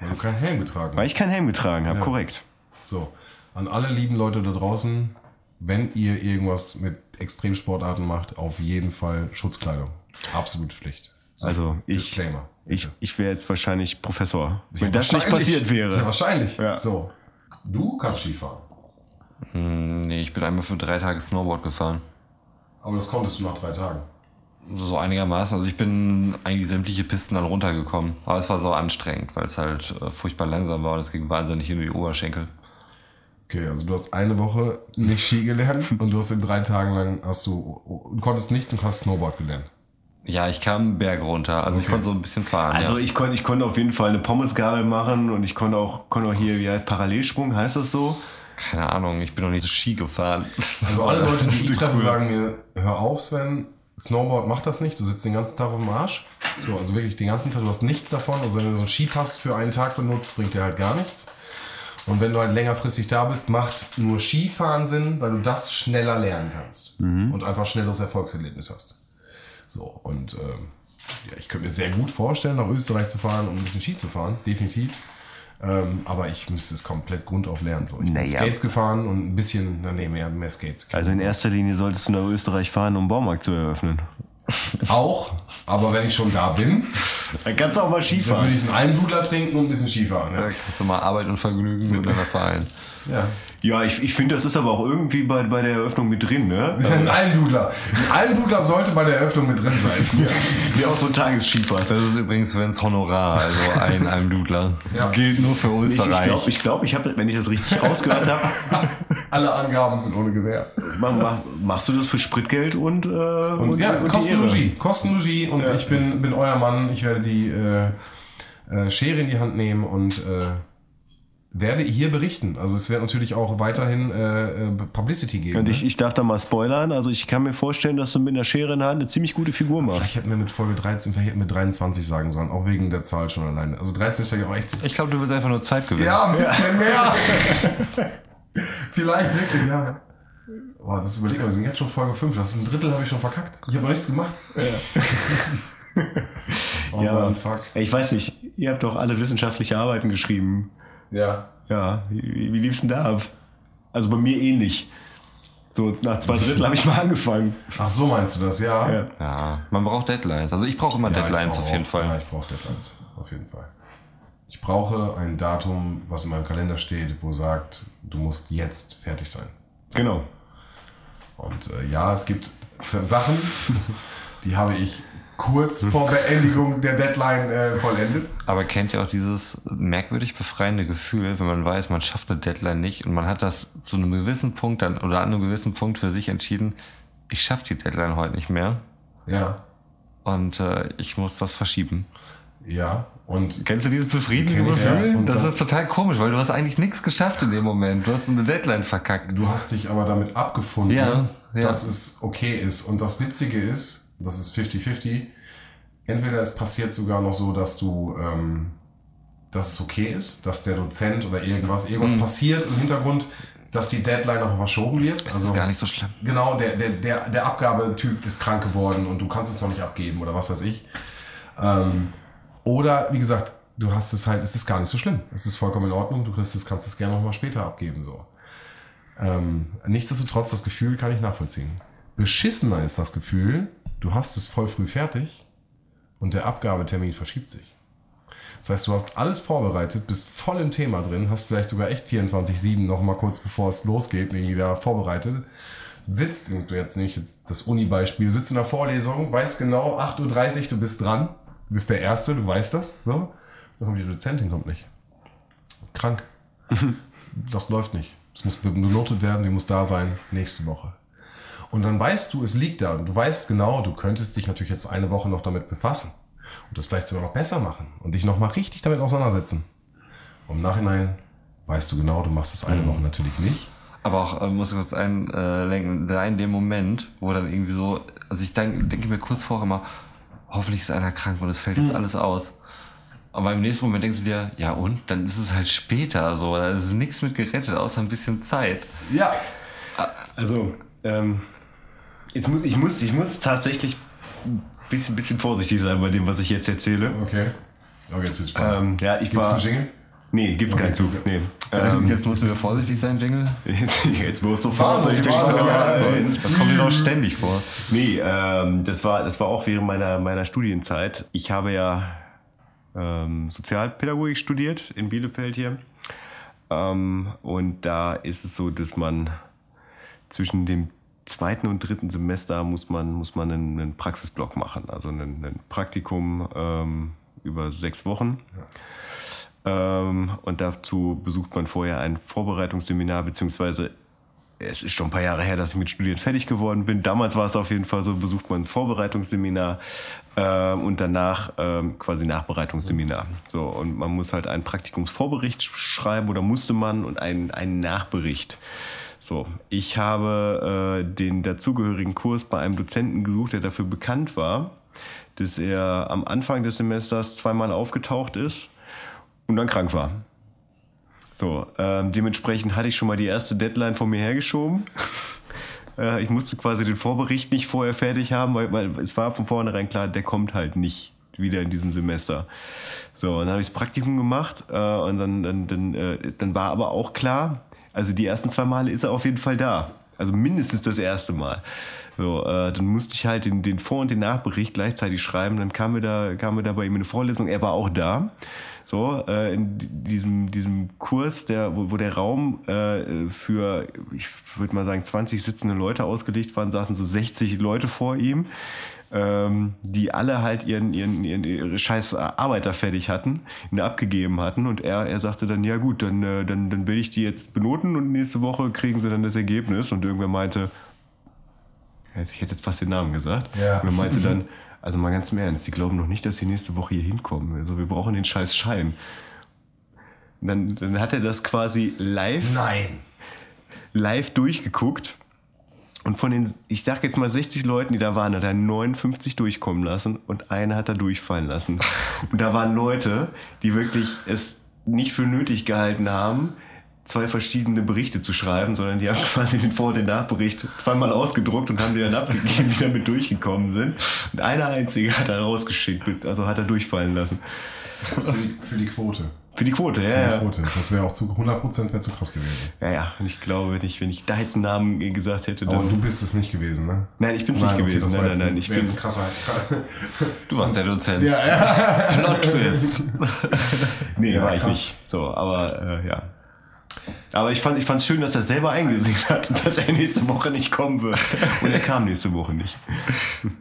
Weil du keinen Helm getragen Weil hast. ich keinen Helm getragen habe, korrekt. So, an alle lieben Leute da draußen, wenn ihr irgendwas mit Extremsportarten macht, auf jeden Fall Schutzkleidung. Absolute Pflicht. So, Also ich, Disclaimer. ich, ich wäre jetzt wahrscheinlich Professor, Ja, wenn das nicht passiert wäre. Ja, wahrscheinlich. Ja. So. Du kannst Skifahren. Nee, ich bin einmal für drei Tage Snowboard gefahren. Aber das konntest du nach drei Tagen. So einigermaßen. Also ich bin eigentlich sämtliche Pisten dann runtergekommen. Aber es war so anstrengend, weil es halt äh, furchtbar langsam war und es ging wahnsinnig in die Oberschenkel. Okay, also du hast eine Woche nicht Ski gelernt und du hast in drei Tagen lang hast du, du konntest nichts und hast Snowboard gelernt. Ja, ich kam einen Berg runter. Also ich konnte so ein bisschen fahren. Also ja. ich konnte ich konnte auf jeden Fall eine Pommesgabel machen und ich konnte auch, konnte auch hier, wie heißt Parallelsprung, heißt das so? Keine Ahnung, ich bin noch nicht so Ski gefahren. Also alle Leute, die ich treffe, sagen mir, hör auf, Sven, Snowboard macht das nicht, du sitzt den ganzen Tag auf dem Arsch. So, also wirklich den ganzen Tag, du hast nichts davon. Also wenn du so einen Skipass für einen Tag benutzt, bringt dir halt gar nichts. Und wenn du halt längerfristig da bist, macht nur Skifahren Sinn, weil du das schneller lernen kannst und einfach schnelleres Erfolgserlebnis hast. So, und ähm, ja, ich könnte mir sehr gut vorstellen, nach Österreich zu fahren und ein bisschen Ski zu fahren, definitiv. Ähm, aber ich müsste es komplett grundauf lernen. So. Ich bin Naja. Skates gefahren und ein bisschen, na, nee, mehr, mehr Skates. Also in erster Linie solltest du nach Österreich fahren, um Baumarkt zu eröffnen. Auch, aber wenn ich schon da bin, Dann kannst du auch mal Ski dann würde ich einen Almdudler trinken und ein bisschen Skifahren. Ja, kannst du mal Arbeit und Vergnügen miteinander vereinen. Ja. Ja, ich, ich finde, das ist aber auch irgendwie bei, bei der Eröffnung mit drin, ne? Ein Almdudler. Ein Almdudler sollte bei der Eröffnung mit drin sein. Wie auch so ein Tagesskipass. Das ist übrigens Svens Honorar, also ein Almdudler. Ja. Gilt nur für Ich, ich Österreich. glaube, ich, glaub, ich habe, wenn ich das richtig rausgehört habe, Alle Angaben sind ohne Gewähr. mach, mach, machst du das für Spritgeld und, äh, Und, ja, die Kostenlogie. Kostenlogie und ich bin, bin euer Mann. Ich werde die äh, äh, Schere in die Hand nehmen und äh, werde hier berichten. Also es wird natürlich auch weiterhin äh, äh, Publicity geben. Und ne? ich, ich darf da mal spoilern. Also ich kann mir vorstellen, dass du mit einer Schere in der Hand eine ziemlich gute Figur machst. Vielleicht hätten wir mit Folge 13, vielleicht hätten wir 23 sagen sollen, auch wegen der Zahl schon alleine. Also 13 ist vielleicht auch echt. Ich glaube, du willst einfach nur Zeit gewinnen. Ja, ein bisschen mehr. vielleicht wirklich, ja. Boah, das überlegen wir, wir sind jetzt schon Folge 5. Das ist ein Drittel, habe ich schon verkackt. Ich habe noch nichts gemacht. oh Ja. Mann, fuck. Ich weiß nicht, ihr habt doch alle wissenschaftliche Arbeiten geschrieben. Ja. Ja, wie, wie lief's denn da ab? Also bei mir ähnlich. So, nach zwei Drittel habe ich mal angefangen. Ach, so meinst du das, ja? Ja. Ja, man braucht Deadlines. Also ich brauche immer Ja, Deadlines brauche auf jeden auch- Fall. Ja, ich brauche Deadlines, auf jeden Fall. Ich brauche ein Datum, was in meinem Kalender steht, wo sagt, du musst jetzt fertig sein. Genau. Und äh, ja, es gibt Sachen, die habe ich kurz vor Beendigung der Deadline äh, vollendet. Aber kennt ihr auch dieses merkwürdig befreiende Gefühl, wenn man weiß, man schafft eine Deadline nicht und man hat das zu einem gewissen Punkt dann oder an einem gewissen Punkt für sich entschieden, ich schaffe die Deadline heute nicht mehr Ja, und äh, ich muss das verschieben. ja. Und Kennst du dieses befriedigende das. Gefühl? Das dann- ist total komisch, weil du hast eigentlich nichts geschafft in dem Moment. Du hast eine Deadline verkackt. du hast dich aber damit abgefunden, Ja, ja. dass es okay ist. Und das Witzige ist, das ist 50-50, entweder es passiert sogar noch so, dass du, ähm, dass es okay ist, dass der Dozent oder irgendwas, irgendwas passiert im Hintergrund, dass die Deadline noch verschoben wird. Das ist gar nicht so schlimm. Genau, der, der, der, der Abgabetyp ist krank geworden und du kannst es noch nicht abgeben oder was weiß ich. Ähm, oder wie gesagt, du hast es halt, es ist gar nicht so schlimm. Es ist vollkommen in Ordnung, du kriegst es, kannst es gerne noch mal später abgeben. So. Ähm, nichtsdestotrotz, das Gefühl kann ich nachvollziehen. Beschissener ist das Gefühl, du hast es voll früh fertig und der Abgabetermin verschiebt sich. Das heißt, du hast alles vorbereitet, bist voll im Thema drin, hast vielleicht sogar echt 24-7 noch mal kurz bevor es losgeht, irgendwie da vorbereitet. Sitzt, und jetzt nicht jetzt das Uni-Beispiel, sitzt in der Vorlesung, weißt genau, 8.30 Uhr, du bist dran, du bist der Erste, du weißt das, so. Dann kommt die Dozentin, kommt nicht. Krank. das läuft nicht. Es muss benotet werden, sie muss da sein, nächste Woche. Und dann weißt du, es liegt da und du weißt genau, du könntest dich natürlich jetzt eine Woche noch damit befassen und das vielleicht sogar noch besser machen und dich nochmal richtig damit auseinandersetzen. Und im Nachhinein weißt du genau, du machst das eine Woche natürlich nicht. Aber auch, äh, muss ich kurz einlenken, da in dem Moment, wo dann irgendwie so, also ich denke denke mir kurz vorher immer, hoffentlich ist einer krank und es fällt jetzt alles aus. Aber im nächsten Moment denkst du dir, ja und? Dann ist es halt später so, da ist nichts mit gerettet, außer ein bisschen Zeit. Ja. Also, ähm, jetzt muss, ich, muss, ich muss tatsächlich ein bisschen, bisschen vorsichtig sein bei dem, was ich jetzt erzähle. Okay. Aber jetzt wird's spannend. Ähm, ja, ich Gibt's war. einen Jingle? Nee, gibt's keinen Zug. Nee. Ähm, jetzt müssen wir vorsichtig sein, Jingle. jetzt, wirst du Vorsichtig sein. sein. Das kommt dir doch ständig vor. Nee, ähm, das, war, das war auch während meiner, meiner Studienzeit. Ich habe ja ähm, Sozialpädagogik studiert in Bielefeld hier. Ähm, und da ist es so, dass man zwischen dem zweiten und dritten Semester muss man, muss man einen, einen Praxisblock machen, also ein, ein Praktikum ähm, über sechs Wochen. Ähm, und dazu besucht man vorher ein Vorbereitungsseminar, beziehungsweise es ist schon ein paar Jahre her, dass ich mit Studieren fertig geworden bin. Damals war es auf jeden Fall so, besucht man ein Vorbereitungsseminar äh, und danach äh, quasi Nachbereitungsseminar. So, und man muss halt einen Praktikumsvorbericht schreiben oder musste man und einen, einen Nachbericht. So, ich habe äh, den dazugehörigen Kurs bei einem Dozenten gesucht, der dafür bekannt war, dass er am Anfang des Semesters zweimal aufgetaucht ist und dann krank war. So, ähm, dementsprechend hatte ich schon mal die erste Deadline von mir hergeschoben. äh, ich musste quasi den Vorbericht nicht vorher fertig haben, weil, weil es war von vornherein klar, der kommt halt nicht wieder in diesem Semester. So, und dann habe ich das Praktikum gemacht äh, und dann, dann, dann, äh, dann war aber auch klar, also die ersten zwei Male ist er auf jeden Fall da. Also mindestens das erste Mal. So, äh, dann musste ich halt den, den Vor- und den Nachbericht gleichzeitig schreiben. Dann kam mir da, kam mir da bei ihm eine Vorlesung. Er war auch da. So, äh, in diesem, diesem Kurs, der, wo, wo der Raum äh, für, ich würde mal sagen, 20 sitzende Leute ausgelegt waren, saßen so 60 Leute vor ihm, ähm, die alle halt ihren, ihren, ihren, ihre scheiß Arbeiter fertig hatten, ihn abgegeben hatten. Und er, er sagte dann, ja gut, dann, äh, dann, dann will ich die jetzt benoten und nächste Woche kriegen sie dann das Ergebnis. Und irgendwer meinte, ich hätte jetzt fast den Namen gesagt. Ja. Und er meinte dann, also mal ganz im Ernst, die glauben noch nicht, dass sie nächste Woche hier hinkommen. Also wir brauchen den scheiß Schein. Dann, dann hat er das quasi live, Nein. live durchgeguckt. Und von den, ich sag jetzt mal 60 Leuten, die da waren, hat er 59 durchkommen lassen und eine hat er durchfallen lassen. Und da waren Leute, die wirklich es nicht für nötig gehalten haben, zwei verschiedene Berichte zu schreiben, sondern die haben quasi den Vor- und den Nachbericht zweimal ausgedruckt und haben die dann abgegeben, die damit durchgekommen sind. Und einer einzige hat er rausgeschickt, also hat er durchfallen lassen. Für die, für die Quote. Für die Quote, ja, Für die ja. Quote. Das wäre auch zu 100% wäre zu krass gewesen. Ja, ja. Und ich glaube, wenn ich, wenn ich da jetzt einen Namen gesagt hätte, Aber dann. du bist es nicht gewesen, ne? Nein, ich bin's nicht okay, gewesen. Nein, nein, ein- nein, ich bin- jetzt ein krasser. Du warst der Dozent. ja, ja. Plot Twist. Nee, Ja, war ich krass. nicht. So, aber äh, ja. Aber ich fand ich fand's schön, dass er selber eingesehen hat, dass er nächste Woche nicht kommen wird. Und er kam nächste Woche nicht.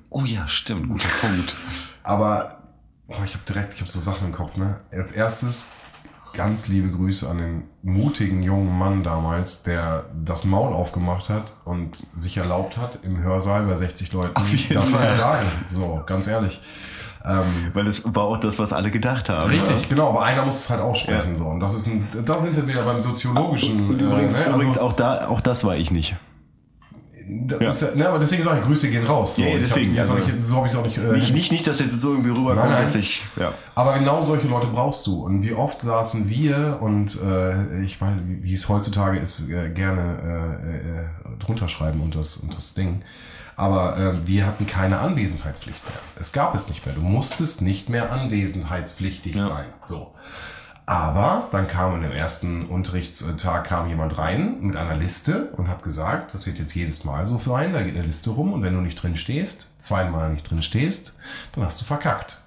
Oh ja, stimmt. Guter Punkt. Aber oh, ich habe direkt, ich habe so Sachen im Kopf. Ne? Als erstes ganz liebe Grüße an den mutigen jungen Mann damals, der das Maul aufgemacht hat und sich erlaubt hat, im Hörsaal bei 60 Leuten das Fall. zu sagen. So, ganz ehrlich. Weil es war auch das, was alle gedacht haben. Richtig, genau, aber einer muss es halt aussprechen. So. Und das ist ein, da sind wir wieder beim soziologischen. Und übrigens, äh, ne? übrigens also, auch, da, auch das war ich nicht. Das ist ja, ne, aber deswegen sage ich, Grüße gehen raus. So. Ja, ja, hab- deswegen, hab also- ich, so habe ich es auch nicht. Äh, Nicht, nicht, nicht, dass jetzt so irgendwie rüberkommt, als ich. Ja. Aber genau solche Leute brauchst du. Und wie oft saßen wir und äh, ich weiß, wie es heutzutage ist, äh, gerne äh, äh, drunter schreiben und das, und das Ding. Aber äh, wir hatten keine Anwesenheitspflicht mehr. Es gab es nicht mehr. Du musstest nicht mehr anwesenheitspflichtig sein. So. Aber dann kam in dem ersten Unterrichtstag kam jemand rein mit einer Liste und hat gesagt, das wird jetzt jedes Mal so sein, da geht eine Liste rum und wenn du nicht drin stehst, zweimal nicht drin stehst, dann hast du verkackt.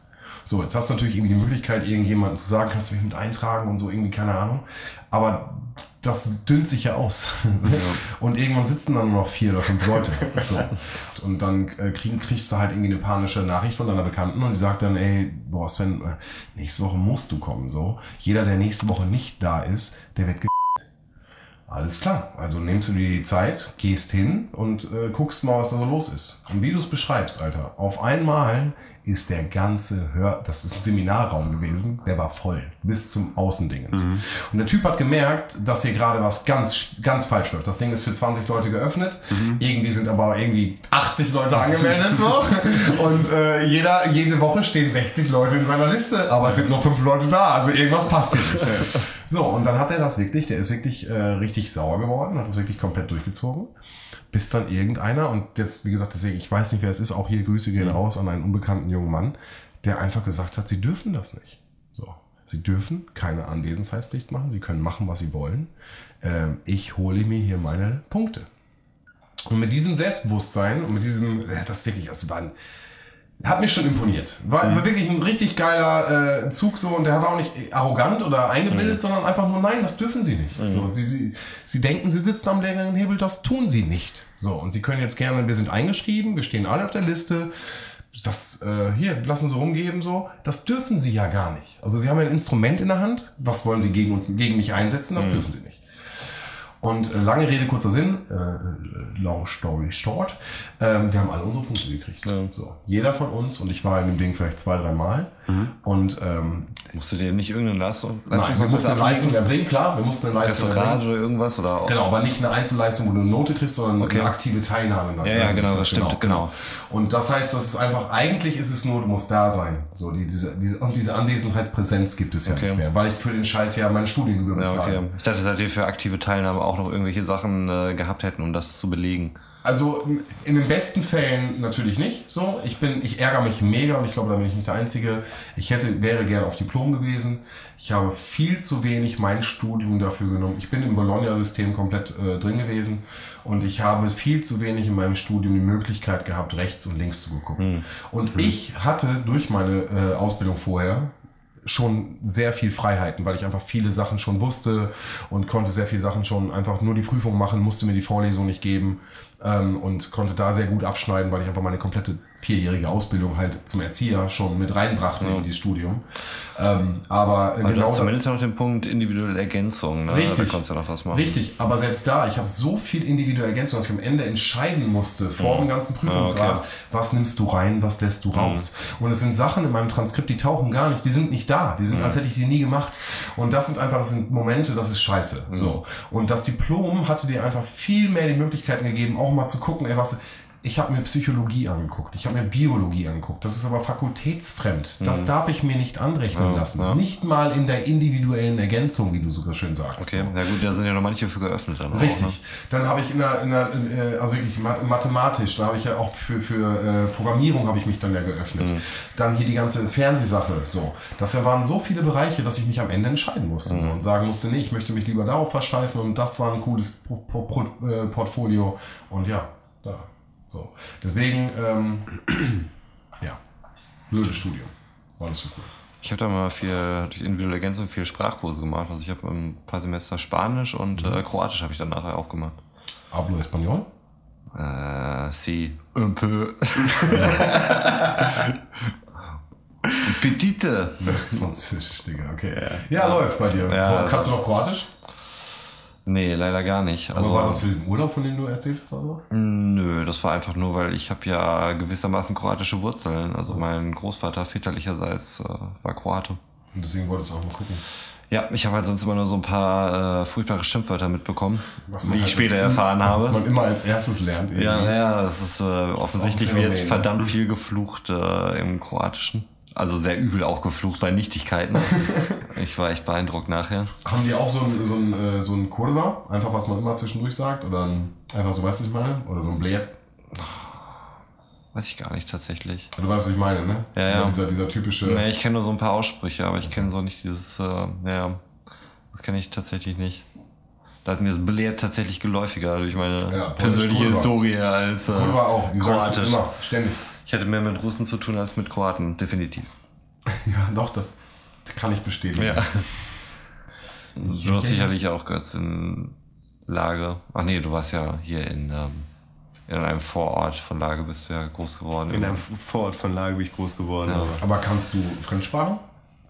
So, jetzt hast du natürlich irgendwie die Möglichkeit, irgendjemanden zu sagen, kannst du mich mit eintragen und so, irgendwie, keine Ahnung. Aber das dünnt sich ja aus. Und irgendwann sitzen dann nur noch vier oder fünf Leute. So. Und dann äh, kriegen, kriegst du halt irgendwie eine panische Nachricht von deiner Bekannten und die sagt dann, ey, boah Sven, äh, nächste Woche musst du kommen. So. Jeder, der nächste Woche nicht da ist, der wird ge alles klar. Also nimmst du dir die Zeit, gehst hin und äh, guckst mal, was da so los ist. Und wie du es beschreibst, Alter. Auf einmal ist der ganze Hör, das ist ein Seminarraum gewesen, der war voll. Bis zum Außendingens. Und der Typ hat gemerkt, dass hier gerade was ganz, ganz falsch läuft. Das Ding ist für 20 Leute geöffnet. Irgendwie sind aber irgendwie 80 Leute angemeldet, so. Und äh, jeder, jede Woche stehen 60 Leute in seiner Liste, aber es sind nur fünf Leute da. Also irgendwas passt hier nicht. So, und dann hat er das wirklich, der ist wirklich äh, richtig sauer geworden, hat das wirklich komplett durchgezogen. Bis dann irgendeiner, und jetzt, wie gesagt, deswegen, ich weiß nicht, wer es ist, auch hier Grüße gehen raus an einen unbekannten jungen Mann, der einfach gesagt hat, sie dürfen das nicht. So. Sie dürfen keine Anwesenheitspflicht machen, sie können machen, was sie wollen. Ähm, ich hole mir hier meine Punkte. Und mit diesem Selbstbewusstsein und mit diesem, das wirklich, das war ein, hat mich schon imponiert. War, war wirklich ein richtig geiler äh, Zug so und der war auch nicht arrogant oder eingebildet, sondern einfach nur, nein, das dürfen sie nicht. So, sie, sie, sie denken, sie sitzen am längeren Hebel, das tun sie nicht. So, und sie können jetzt gerne, wir sind eingeschrieben, wir stehen alle auf der Liste, das äh, hier, lassen sie rumgeben, so, das dürfen sie ja gar nicht. Also sie haben ein Instrument in der Hand, was wollen sie gegen uns, gegen mich einsetzen, das dürfen sie nicht. Und äh, lange Rede, kurzer Sinn, äh, long story short, ähm, wir haben alle unsere Punkte gekriegt. Ja. So, jeder von uns, und ich war in dem Ding vielleicht zwei, drei Mal. Und ähm, Musst du dir nicht irgendeine Leistung, nein, wir mussten eine Leistung erbringen, klar, wir mussten eine Leistung Referat erbringen. oder irgendwas? Oder Genau, aber nicht eine Einzelleistung, wo du eine Note kriegst, sondern Okay. eine aktive Teilnahme. Ja, ja, Also genau, das stimmt, genau. Und das heißt, das ist einfach, eigentlich ist es nur, du musst da sein. So, die, diese, diese, und diese Anwesenheit, Präsenz gibt es ja Okay. nicht mehr, weil ich für den Scheiß ja meine Studiengebühr Ja, bezahle. okay. Ich dachte, dass ihr für aktive Teilnahme auch noch irgendwelche Sachen äh, gehabt hätten, um das zu belegen. Also in den besten Fällen natürlich nicht. So, ich bin, ich ärgere mich mega und ich glaube, da bin ich nicht der Einzige. Ich hätte, wäre gerne auf Diplom gewesen. Ich habe viel zu wenig mein Studium dafür genommen. Ich bin im Bologna-System komplett äh, drin gewesen und ich habe viel zu wenig in meinem Studium die Möglichkeit gehabt, rechts und links zu gucken. Und ich hatte durch meine äh, Ausbildung vorher schon sehr viel Freiheiten, weil ich einfach viele Sachen schon wusste und konnte sehr viele Sachen schon einfach nur die Prüfung machen, musste mir die Vorlesung nicht geben ähm, und konnte da sehr gut abschneiden, weil ich einfach meine komplette vierjährige Ausbildung halt zum Erzieher schon mit reinbrachte in das Studium. Ähm, aber äh, du genau hast da- zumindest noch den Punkt individuelle Ergänzung. Ne? Richtig. Da konntest du noch was machen. Richtig, aber selbst da, ich habe so viel individuelle Ergänzung, dass ich am Ende entscheiden musste, vor dem ganzen Prüfungsrat, Ah, okay. was nimmst du rein, was lässt du raus. Und es sind Sachen in meinem Transkript, die tauchen gar nicht, die sind nicht da, die sind, als hätte ich sie nie gemacht. Und das sind einfach, das sind Momente, das ist scheiße. So. Und das Diplom hatte dir einfach viel mehr die Möglichkeiten gegeben, auch mal zu gucken, ey, was. Ich habe mir Psychologie angeguckt, ich habe mir Biologie angeguckt. Das ist aber fakultätsfremd. Das darf ich mir nicht anrechnen lassen. ja. Nicht mal in der individuellen Ergänzung, wie du so schön sagst. Okay, ja gut, da sind ja noch manche für geöffnet dann auch, Richtig. Ne? Dann habe ich in der, in der äh, also wirklich ma- mathematisch, da habe ich ja auch für, für äh, Programmierung habe ich mich dann ja geöffnet. Mhm. Dann hier die ganze Fernsehsache, so. Das waren so viele Bereiche, dass ich mich am Ende entscheiden musste Mhm. so, und sagen musste, nee, ich möchte mich lieber darauf versteifen und das war ein cooles Pro, Pro, Pro, äh, Portfolio und ja, da. So. Deswegen, ähm, ja, blödes Studium. War nicht so cool. Ich habe da mal viel durch individuelle Ergänzung viel Sprachkurse gemacht. Also ich habe ein paar Semester Spanisch und Mhm. äh, Kroatisch habe ich dann nachher auch gemacht. Hablo Español? Äh, si, un peu. Petite. Das ist Französisch, Digga, okay. Ja, läuft bei dir. Ja, Kannst du noch Kroatisch? Nee, leider gar nicht. Aber Also, war das für den Urlaub, von dem du erzählt hast? oder? Nö, das war einfach nur, weil ich habe ja gewissermaßen kroatische Wurzeln. Also mein Großvater väterlicherseits äh, war Kroate. Und deswegen wolltest du auch mal gucken. Ja, ich habe halt sonst immer nur so ein paar äh, furchtbare Schimpfwörter mitbekommen, Was wie ich halt später als- erfahren Was habe. man immer als erstes lernt. irgendwie. Ja, ja, das ist äh, offensichtlich Phänomen, wird ne? verdammt viel geflucht äh, im Kroatischen. Also sehr übel auch geflucht bei Nichtigkeiten. ich war echt beeindruckt nachher. Haben die auch so ein, so ein, äh, so ein Kurva? Einfach, was man immer zwischendurch sagt? Oder ein, einfach so, weißt du, was ich meine? Oder so ein Blät? Weiß ich gar nicht tatsächlich. Du weißt, was ich meine, ne? Ja, ja. Dieser, dieser typische... Nee, ich kenne nur so ein paar Aussprüche, aber ich kenne so nicht dieses, äh, ja, das kenne ich tatsächlich nicht. Da ist mir das Belehrt tatsächlich geläufiger durch meine Ja, persönliche. Historie als äh, Kurva auch. Sagt Kroatisch. immer, ständig. Ich hatte mehr mit Russen zu tun als mit Kroaten, definitiv. Ja, doch, das kann ich bestätigen. Ja. Du hast sicherlich auch Götz in Lage. Ach nee, du warst ja hier in, ähm, in einem Vorort von Lage bist du ja groß geworden. In einem Vorort von Lage bin ich groß geworden. aber- Aber kannst du Fremdsprachen?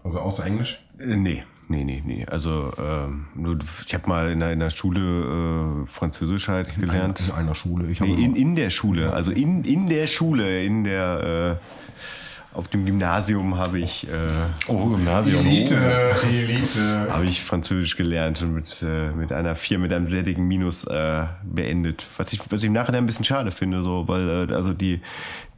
Also außer Englisch? Äh, Nee, nee, nee, nee. Also ähm, nur, ich habe mal in der, in der Schule äh, Französisch halt gelernt. In einer Schule. Ich habe Nee, in, in der Schule, also in, in der Schule, in der äh, auf dem Gymnasium habe ich äh, Oh, Gymnasium. Elite, Elite. habe ich Französisch gelernt und mit, äh, mit einer 4, mit einem sehr dicken Minus äh, beendet. Was ich, was ich im Nachhinein ein bisschen schade finde, so, weil äh, also die,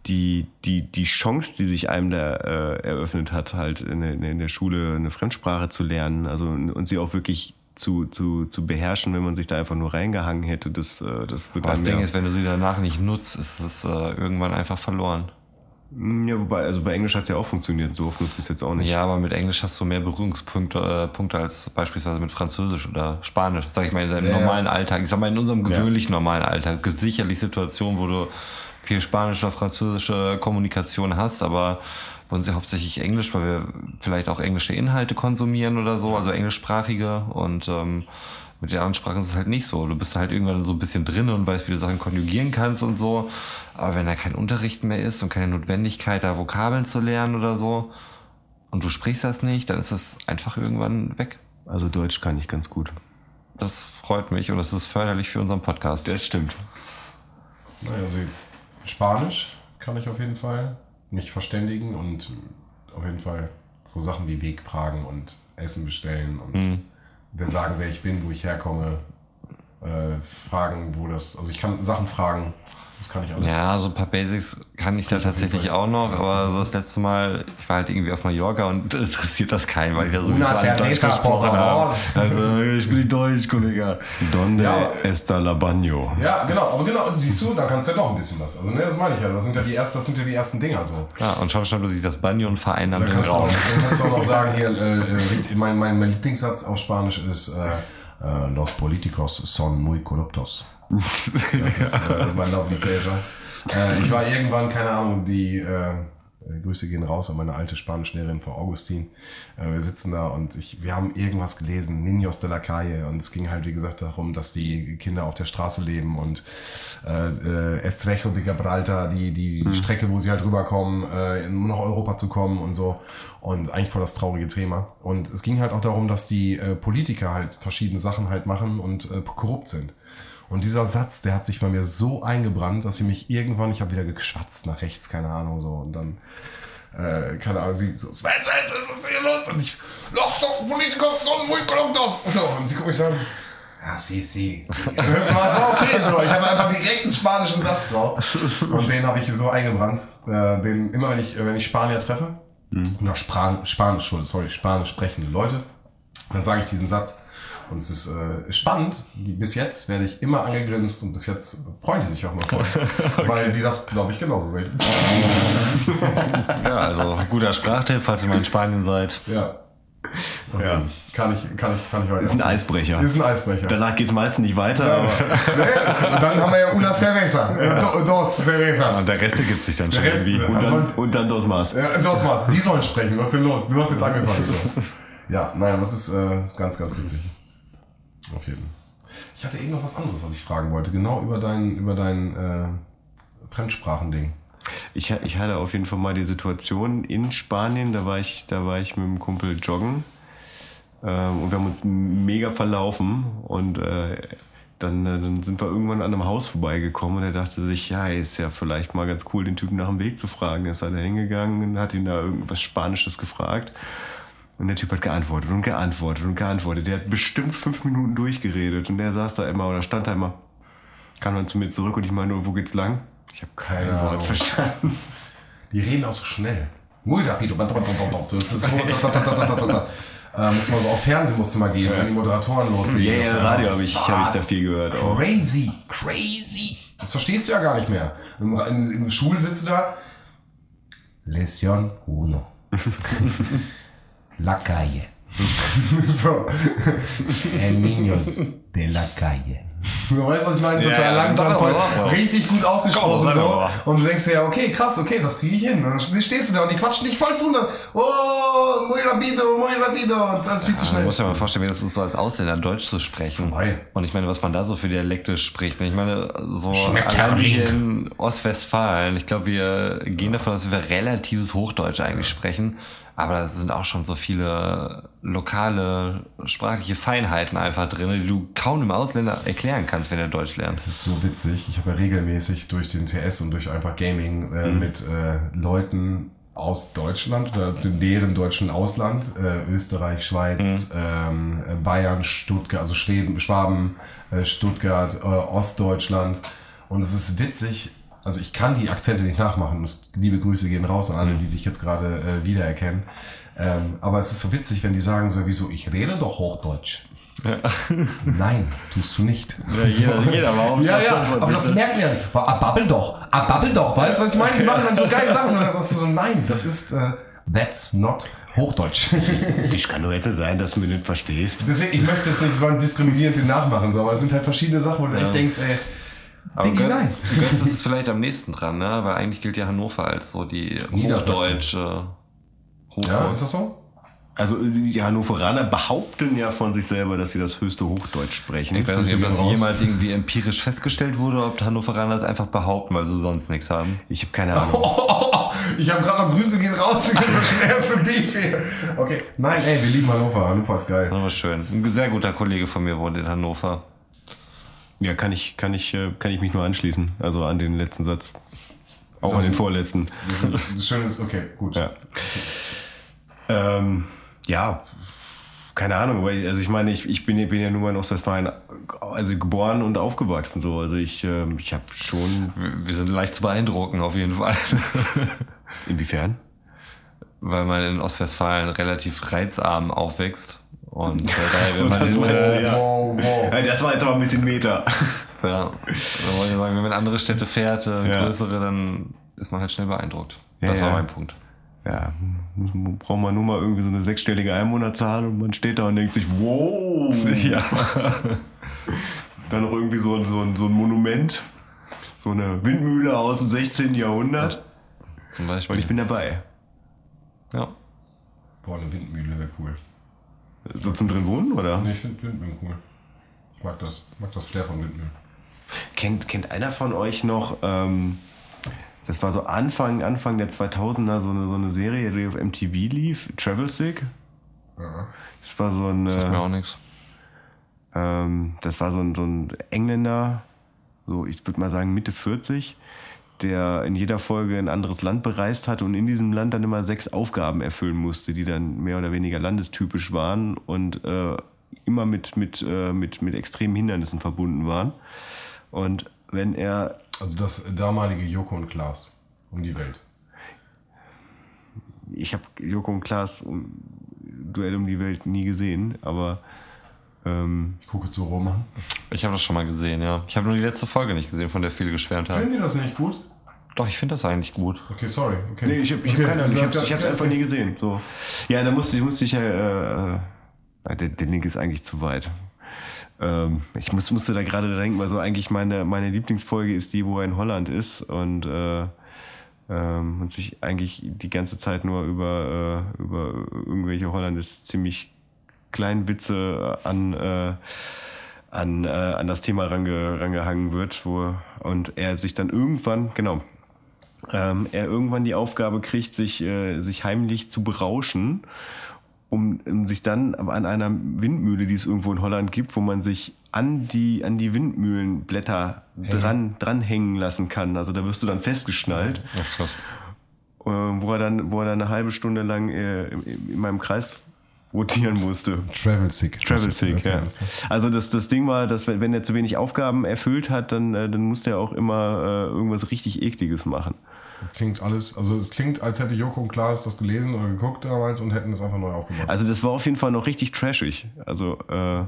die, die, die Chance, die sich einem da äh, eröffnet hat, halt in, der- in der Schule eine Fremdsprache zu lernen, also und sie auch wirklich zu, zu, zu beherrschen, wenn man sich da einfach nur reingehangen hätte, das, äh, das wird Aber das Ding ja- ist, wenn du sie danach nicht nutzt, ist es äh, irgendwann einfach verloren. Ja, wobei, also bei Englisch hat es ja auch funktioniert, so oft nutze ich es jetzt auch nicht. Ja, aber mit Englisch hast du mehr Berührungspunkte äh, Punkte als beispielsweise mit Französisch oder Spanisch. Sag ich mal, in deinem Ja, ja. normalen Alltag. Ich sag mal, in unserem gewöhnlichen normalen Alltag gibt es sicherlich Situationen, wo du viel spanische oder französische Kommunikation hast, aber bei uns ja hauptsächlich Englisch, weil wir vielleicht auch englische Inhalte konsumieren oder so, also englischsprachige und ähm, mit den anderen Sprachen ist es halt nicht so. Du bist halt irgendwann so ein bisschen drin und weißt, wie du Sachen konjugieren kannst und so. Aber wenn da kein Unterricht mehr ist und keine Notwendigkeit, da Vokabeln zu lernen oder so, und du sprichst das nicht, dann ist das einfach irgendwann weg. Also Deutsch kann ich ganz gut. Das freut mich und es ist förderlich für unseren Podcast. Das stimmt. Naja, also Spanisch kann ich auf jeden Fall mich verständigen und auf jeden Fall so Sachen wie Wegfragen und Essen bestellen und wer sagen, wer ich bin, wo ich herkomme, äh, fragen, wo das, also ich kann Sachen fragen, das kann ich alles. Ja, so ein paar Basics kann ich da kann ich jeden tatsächlich auch noch, aber so das letzte Mal, ich war halt irgendwie auf Mallorca und interessiert das keinen, weil ich ja so Una cerveza, por favor. Also, ich bin Deutsch, Kollege. Donde Ja. está la baño? Ja, genau, aber genau, siehst du, da kannst du ja noch ein bisschen was. Also, ne, das meine ich ja, das sind ja die ersten, das sind ja die ersten Dinger so. Ja, und schon stand sich das Banjo vereinnahmt Da im kannst, du auch, Raum. dann kannst du auch noch sagen, hier, äh, äh, richtig- mein, mein, mein Lieblingssatz auf Spanisch ist, äh, äh, los políticos son muy corruptos. Das ist äh, mein. Äh, ich war irgendwann, keine Ahnung, die äh, äh, Grüße gehen raus an meine alte Spanischlehrerin Frau Augustin. Äh, wir sitzen da und ich, wir haben irgendwas gelesen, Niños de la Calle. Und es ging halt, wie gesagt, darum, dass die Kinder auf der Straße leben und äh, äh, Estrecho de Gibraltar, die, die Strecke, wo sie halt rüberkommen, äh, nur nach Europa zu kommen und so. Und eigentlich voll das traurige Thema. Und es ging halt auch darum, dass die äh, Politiker halt verschiedene Sachen halt machen und äh, korrupt sind. Und dieser Satz, der hat sich bei mir so eingebrannt, dass sie mich irgendwann, ich habe wieder geschwatzt nach rechts, keine Ahnung, so. Und dann, äh, keine Ahnung, sie so, Sven, Sven, was ist hier los? Und ich, los so, Politikos son muy corruptos. So, und sie guckt mich so an, ja, sie, sie, sie. Das war so okay, so. Ich hatte einfach direkt einen spanischen Satz drauf. Und den habe ich so eingebrannt. Äh, den, immer wenn ich, äh, wenn ich Spanier treffe, oder Span Spanisch, sorry, Spanisch sprechende Leute, dann sage ich diesen Satz. Und es ist äh, spannend. Die, bis jetzt werde ich immer angegrinst und bis jetzt freuen die sich auch mal voll. Weil die das, glaube ich, genauso sehen. Ja, also guter Sprachtipp, falls ihr mal in Spanien seid. Ja. Ja. Kann ich, kann ich, kann ich weiter. Ist ein Eisbrecher. Ist ein Eisbrecher. Danach geht's meistens nicht weiter, aber Und dann haben wir ja una cerveza. Do, dos cervezas. Und der Rest ergibt sich dann schon Rest- irgendwie. Ja. und dann, und dann dos más. Ja, das war's. Die sollen sprechen. Was ist denn los? Du hast jetzt angefangen. Ja, nein, das ist, äh, ganz, ganz witzig. Auf jeden Fall. Ich hatte eben noch was anderes, was ich fragen wollte. Genau über dein, über dein äh, Fremdsprachending. Ich, ich hatte auf jeden Fall mal die Situation in Spanien, da war ich, da war ich mit dem Kumpel joggen ähm, und wir haben uns mega verlaufen und äh, dann, äh, dann sind wir irgendwann an einem Haus vorbeigekommen und er dachte sich, ja, ist ja vielleicht mal ganz cool, den Typen nach dem Weg zu fragen. Er ist da hingegangen und hat ihn da irgendwas Spanisches gefragt. Und der Typ hat geantwortet und geantwortet und geantwortet. Der hat bestimmt fünf Minuten durchgeredet und der saß da immer oder stand da immer, kam dann zu mir zurück und ich meine nur, wo geht's lang? Ich habe kein Keine Wort Ahnung. verstanden. Die reden auch so schnell. Muy rapido. Das ist so. ta, ta, ta, ta, ta, ta, ta. Äh, muss man so auf Fernsehen musste mal gehen, wenn die Moderatoren loslegen. Ja, Das ja, Radio habe ich, hab ich da viel gehört. Auch. Crazy, crazy. Das verstehst du ja gar nicht mehr. Im, im, im Schul sitzt du da. Lesion uno. La calle. so. El niños de la calle. Du weißt, was ich meine? Total Ja, langsam, voll, richtig gut ausgesprochen. Komm, so. Und du denkst dir ja, okay, krass, okay, das kriege ich hin. Und dann stehst du da und die quatschen dich voll zu und dann, oh, muy rapido, muy rapido. Und das ist viel zu Man schnell. muss ja mal vorstellen, wie das ist, so als Ausländer Deutsch zu sprechen. Vorbei. Und ich meine, was man da so für Dialekte spricht. Ich meine, so allein hier in Ostwestfalen, ich glaube, wir gehen davon aus, dass wir relatives Hochdeutsch eigentlich sprechen. Aber da sind auch schon so viele lokale sprachliche Feinheiten einfach drin, die du kaum einem Ausländer erklären kannst, wenn er Deutsch lernt. Das ist so witzig. Ich habe ja regelmäßig durch den TS und durch einfach Gaming äh, mit äh, Leuten aus Deutschland oder deren deutschen Ausland, äh, Österreich, Schweiz, ähm, äh, Bayern, Stuttgart, also Schweden, Schwaben, äh, Stuttgart, äh, Ostdeutschland. Und es ist witzig. Also ich kann die Akzente nicht nachmachen. Das, liebe Grüße gehen raus an alle, die sich jetzt gerade äh, wiedererkennen. Ähm, aber es ist so witzig, wenn die sagen so, wieso, ich rede doch Hochdeutsch. Nein, tust du nicht. jeder- jeder, warum Ja, das ja, aber das bitte? merken ja nicht. Aber, ah, babbel doch, ah, babbel doch, weißt du, was ich meine? Die machen dann so geile Sachen und dann sagst du so, nein, das ist, äh, that's not Hochdeutsch. Ich kann nur jetzt sein, dass du mich nicht verstehst. Deswegen, ich möchte jetzt nicht so ein diskriminierend den nachmachen, aber es sind halt verschiedene Sachen, wo du echt denkst, ey, Aber Götz, nein. Götz ist vielleicht am nächsten dran, ne? Weil eigentlich gilt ja Hannover als so die hochdeutsche Hochburg. Ja, ist das so? Also die Hannoveraner behaupten ja von sich selber, dass sie das höchste Hochdeutsch sprechen. Ich weiß nicht, ob das jemals irgendwie empirisch festgestellt wurde, ob Hannoveraner das einfach behaupten, weil sie sonst nichts haben. Ich habe keine Ahnung. Oh, Ich habe gerade noch Grüße gehen raus, ich bin so erste Beef hier. Okay. Nein, ey, wir lieben Hannover. Hannover ist geil. Aber schön. Ein sehr guter Kollege von mir wohnt in Hannover. Ja, kann ich, kann ich, äh, kann ich mich nur anschließen. Also an den letzten Satz. Auch Das- an den vorletzten. Das Schöne ist, okay, gut. Ja. Ähm, ja, keine Ahnung, weil, also ich meine, ich, ich bin, bin ja nur mal in Ostwestfalen also geboren und aufgewachsen so. Also ich, ähm, ich habe schon. Wir wir sind leicht zu beeindrucken, auf jeden Fall. Inwiefern? Weil man in Ostwestfalen relativ reizarm aufwächst. Und äh, daher, so, das in, meinst du, ja. Wow, wow. Ja, Das war jetzt aber ein bisschen Meter. ja, da wollte ich sagen, wenn man andere Städte fährt, äh, Ja. größere, dann ist man halt schnell beeindruckt. Ja, Das war ja. mein Punkt. Ja, braucht man nur mal irgendwie so eine sechsstellige Einwohnerzahl und man steht da und denkt sich, wow. Ja. Dann noch irgendwie so, ein- so, so ein Monument, so eine Windmühle aus dem 16. Jahrhundert. Zum Beispiel. Und ich bin dabei. ja. Boah, eine Windmühle wäre cool. So zum drin wohnen, oder? Nee, ich finde Windmühlen cool. Ich mag das. Ich mag das Flair von Windmühlen. Kennt, kennt einer von euch noch, ähm, das war so Anfang, Anfang der 2000er, so eine, so eine Serie, die auf MTV lief, Travel Sick. Ja. Das war so ein, Sagt mir auch äh, nichts. ähm, das war so ein, so ein Engländer, so ich würde mal sagen Mitte 40, der in jeder Folge ein anderes Land bereist hat und in diesem Land dann immer sechs Aufgaben erfüllen musste, die dann mehr oder weniger landestypisch waren und äh, immer mit, mit, äh, mit, mit extremen Hindernissen verbunden waren. Und wenn er Also das damalige Joko und Klaas um die Welt. ich habe Joko und Klaas um, Duell um die Welt nie gesehen, aber ähm, Ich gucke zu Roman. Ich habe das schon mal gesehen, ja. Ich habe nur die letzte Folge nicht gesehen, von der viele geschwärmt haben. Finden wir das nicht gut? Doch, ich finde das eigentlich gut. Okay, sorry. Okay. nee, ich habe ich okay. hab keine Ahnung, ich habe ich okay. einfach nie gesehen. So. Ja, da musste, musste ich ja, äh, äh, der, der Link ist eigentlich zu weit. Ähm, ich muss, musste da gerade denken, weil so eigentlich meine, meine Lieblingsfolge ist die, wo er in Holland ist und, äh, ähm, und sich eigentlich die ganze Zeit nur über, äh, über irgendwelche Hollandes ziemlich kleinen Witze an, äh, an, äh, an das Thema range, rangehangen wird, wo und er sich dann irgendwann, genau, ähm, er irgendwann die Aufgabe kriegt, sich, äh, sich heimlich zu berauschen, um, um sich dann an einer Windmühle, die es irgendwo in Holland gibt, wo man sich an die, an die Windmühlenblätter dran, dranhängen lassen kann. Also da wirst du dann festgeschnallt, Ach, krass. äh, wo, er dann, wo er dann eine halbe Stunde lang äh, in meinem Kreis rotieren musste. Travel Sick. Travel Sick, Okay, ja. Also das, das Ding war, dass wenn er zu wenig Aufgaben erfüllt hat, dann, äh, dann musste er auch immer äh, irgendwas richtig Ekliges machen. Klingt alles, also es klingt, als hätte Joko und Klaas das gelesen oder geguckt damals und hätten es einfach neu aufgemacht. Also das war auf jeden Fall noch richtig trashig. Also äh,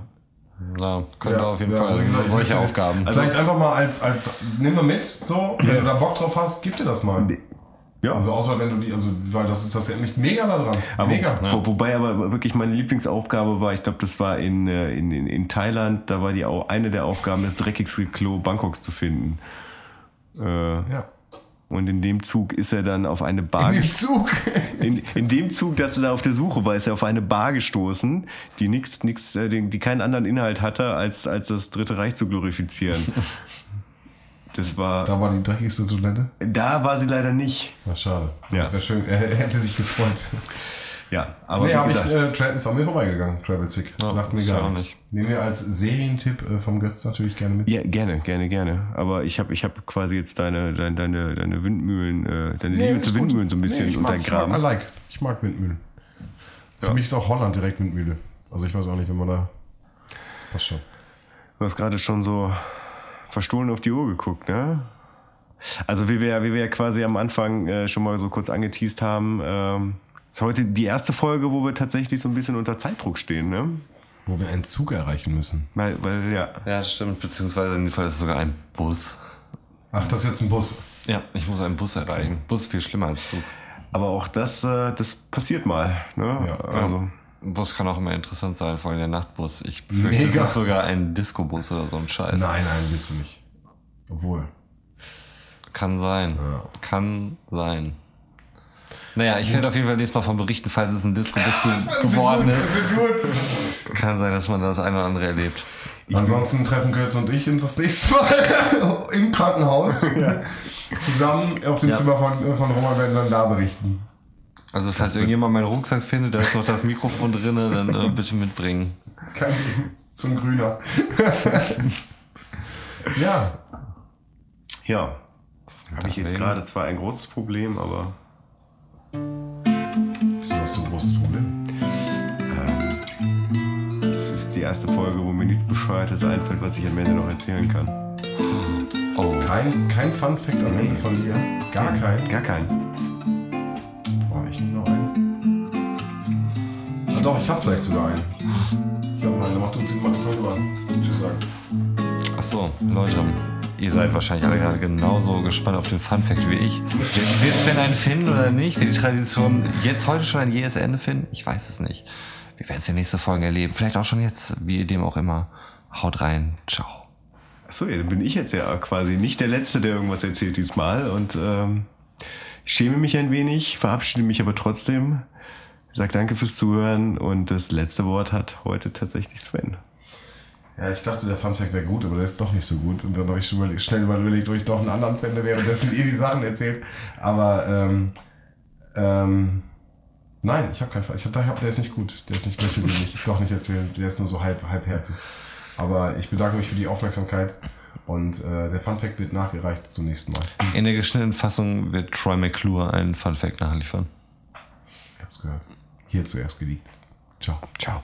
Ja, könnte Ja, auf jeden ja, Fall also gesagt, ich solche möchte- Aufgaben. Also Vielleicht einfach mal als, als, nimm mal mit, so, wenn du da Bock drauf hast, gib dir das mal. Ja. Also außer wenn du die, also, weil das ist das ja nicht mega da dran. aber, mega. wo, wobei aber wirklich meine Lieblingsaufgabe war, ich glaube, das war in, äh, in, in, in Thailand, da war die auch eine der Aufgaben, das dreckigste Klo Bangkoks zu finden. Äh, Ja. und in dem Zug ist er dann auf eine Bar In dem. Zug. In, in dem Zug, dass er da auf der Suche war, ist er auf eine Bar gestoßen, die nichts, nichts, äh, die keinen anderen Inhalt hatte, als, als das Dritte Reich zu glorifizieren. Das war. Da war die dreckigste Toilette. Da war sie leider nicht. Na, schade. Ja. Das wäre schön. Er hätte sich gefreut. Ja, aber nee, wie hab ich, äh, Tra- ist an mir vorbeigegangen, Travel Sick. Ja, Sagt mir gar nichts. nicht. Nehmen wir als Serientipp äh, vom Götz natürlich gerne mit. ja, gerne, gerne, gerne. Aber ich habe ich hab quasi jetzt deine, deine, deine, deine Windmühlen, äh, deine Liebe ist zu gut. Windmühlen so ein bisschen nee, ich mag, ich mag. I like. Ich mag Windmühlen. Für Ja. mich ist auch Holland direkt Windmühle. Also ich weiß auch nicht, wenn man da. Passt schon. Du hast gerade schon so verstohlen auf die Uhr geguckt, ne? Also wie wir, wie wir ja quasi am Anfang äh, schon mal so kurz angeteased haben, ähm, ist heute die erste Folge, wo wir tatsächlich so ein bisschen unter Zeitdruck stehen, ne? Wo wir einen Zug erreichen müssen. Weil, weil ja, Ja, das stimmt. Beziehungsweise in dem Fall ist es sogar ein Bus. Ach, das ist jetzt ein Bus. Ja, ich muss einen Bus erreichen. Bus ist viel schlimmer als Zug. aber auch das, äh, das passiert mal, ne? Ja. also, Bus kann auch immer interessant sein, vor allem der Nachtbus. Ich befürchte, Mega. es ist sogar ein Disco-Bus oder so ein Scheiß. Nein, nein, bist du nicht. Obwohl. Kann sein. Kann sein. Naja, ich werde auf jeden Fall nächstes Mal von berichten, falls es ein Disco-Bus ge geworden ist. Kann sein, dass man das eine oder andere erlebt. Ansonsten treffen Götz und ich uns das nächste Mal im Krankenhaus zusammen auf dem Ja. Zimmer von, von Roman werden dann da berichten. Also falls irgendjemand meinen Rucksack findet, da ist noch das Mikrofon drin, dann äh, bitte mitbringen. Kein Ding. Zum Grüner. ja. Ja. Habe ich jetzt gerade zwar ein großes Problem, aber Wieso hast du ein großes Problem? es ist die erste Folge, wo mir nichts Bescheuertes einfällt, was ich am Ende noch erzählen kann. Oh, Kein, kein Fun Fact am Ende von dir. Gar kein. Gar keinen. Boah, ich nehme noch einen. Ah, doch, ich hab vielleicht sogar einen. Ich hab einen. Mach du, mach du Folge an. Tschüss sagen. ach so, Leute. Ihr seid wahrscheinlich alle gerade genauso gespannt auf den Fun Fact wie ich. Wird wird Sven einen finden oder nicht? Wird die Tradition jetzt heute schon ein jähes Ende finden? Ich weiß es nicht. Wir werden es in den nächsten Folgen erleben. Vielleicht auch schon jetzt, wie dem auch immer. Haut rein. Ciao. Achso, ja, dann bin ich jetzt ja quasi nicht der Letzte, der irgendwas erzählt diesmal. Und ähm, schäme mich ein wenig, verabschiede mich aber trotzdem. Sag danke fürs Zuhören und das letzte Wort hat heute tatsächlich Sven. Ja, ich dachte, der Fun Fact wäre gut, aber der ist doch nicht so gut. Und dann habe ich schon überlegt, schnell überlegt, ob ich noch einen anderen fände, währenddessen ihr die Sachen erzählt. Aber, ähm, ähm, nein, ich habe keinen Fall. Ich hab, ich hab, der ist nicht gut. Der ist nicht, möchte nicht, doch nicht erzählen. Der ist nur so halb, halbherzig. Aber ich bedanke mich für die Aufmerksamkeit und äh, der Fun Fact wird nachgereicht zum nächsten Mal. In der geschnittenen Fassung wird Troy McClure einen Fun Fact nachliefern. Ich hab's gehört. Hier zuerst geleakt. Ciao. Ciao.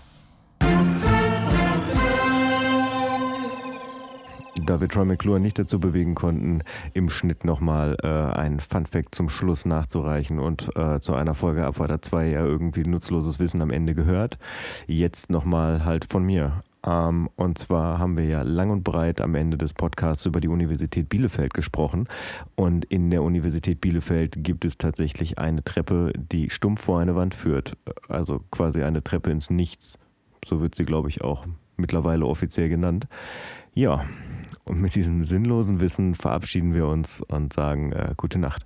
Da wir Troy McClure nicht dazu bewegen konnten, im Schnitt nochmal äh, einen Funfact zum Schluss nachzureichen und äh, zu einer Folge Abwarter 2 ja irgendwie nutzloses Wissen am Ende gehört, jetzt nochmal halt von mir. Ähm, und zwar haben wir ja lang und breit am Ende des Podcasts über die Universität Bielefeld gesprochen. Und in der Universität Bielefeld gibt es tatsächlich eine Treppe, die stumpf vor eine Wand führt. Also quasi eine Treppe ins Nichts. So wird sie, glaube ich, auch mittlerweile offiziell genannt. Ja, und mit diesem sinnlosen Wissen verabschieden wir uns und sagen äh, gute Nacht.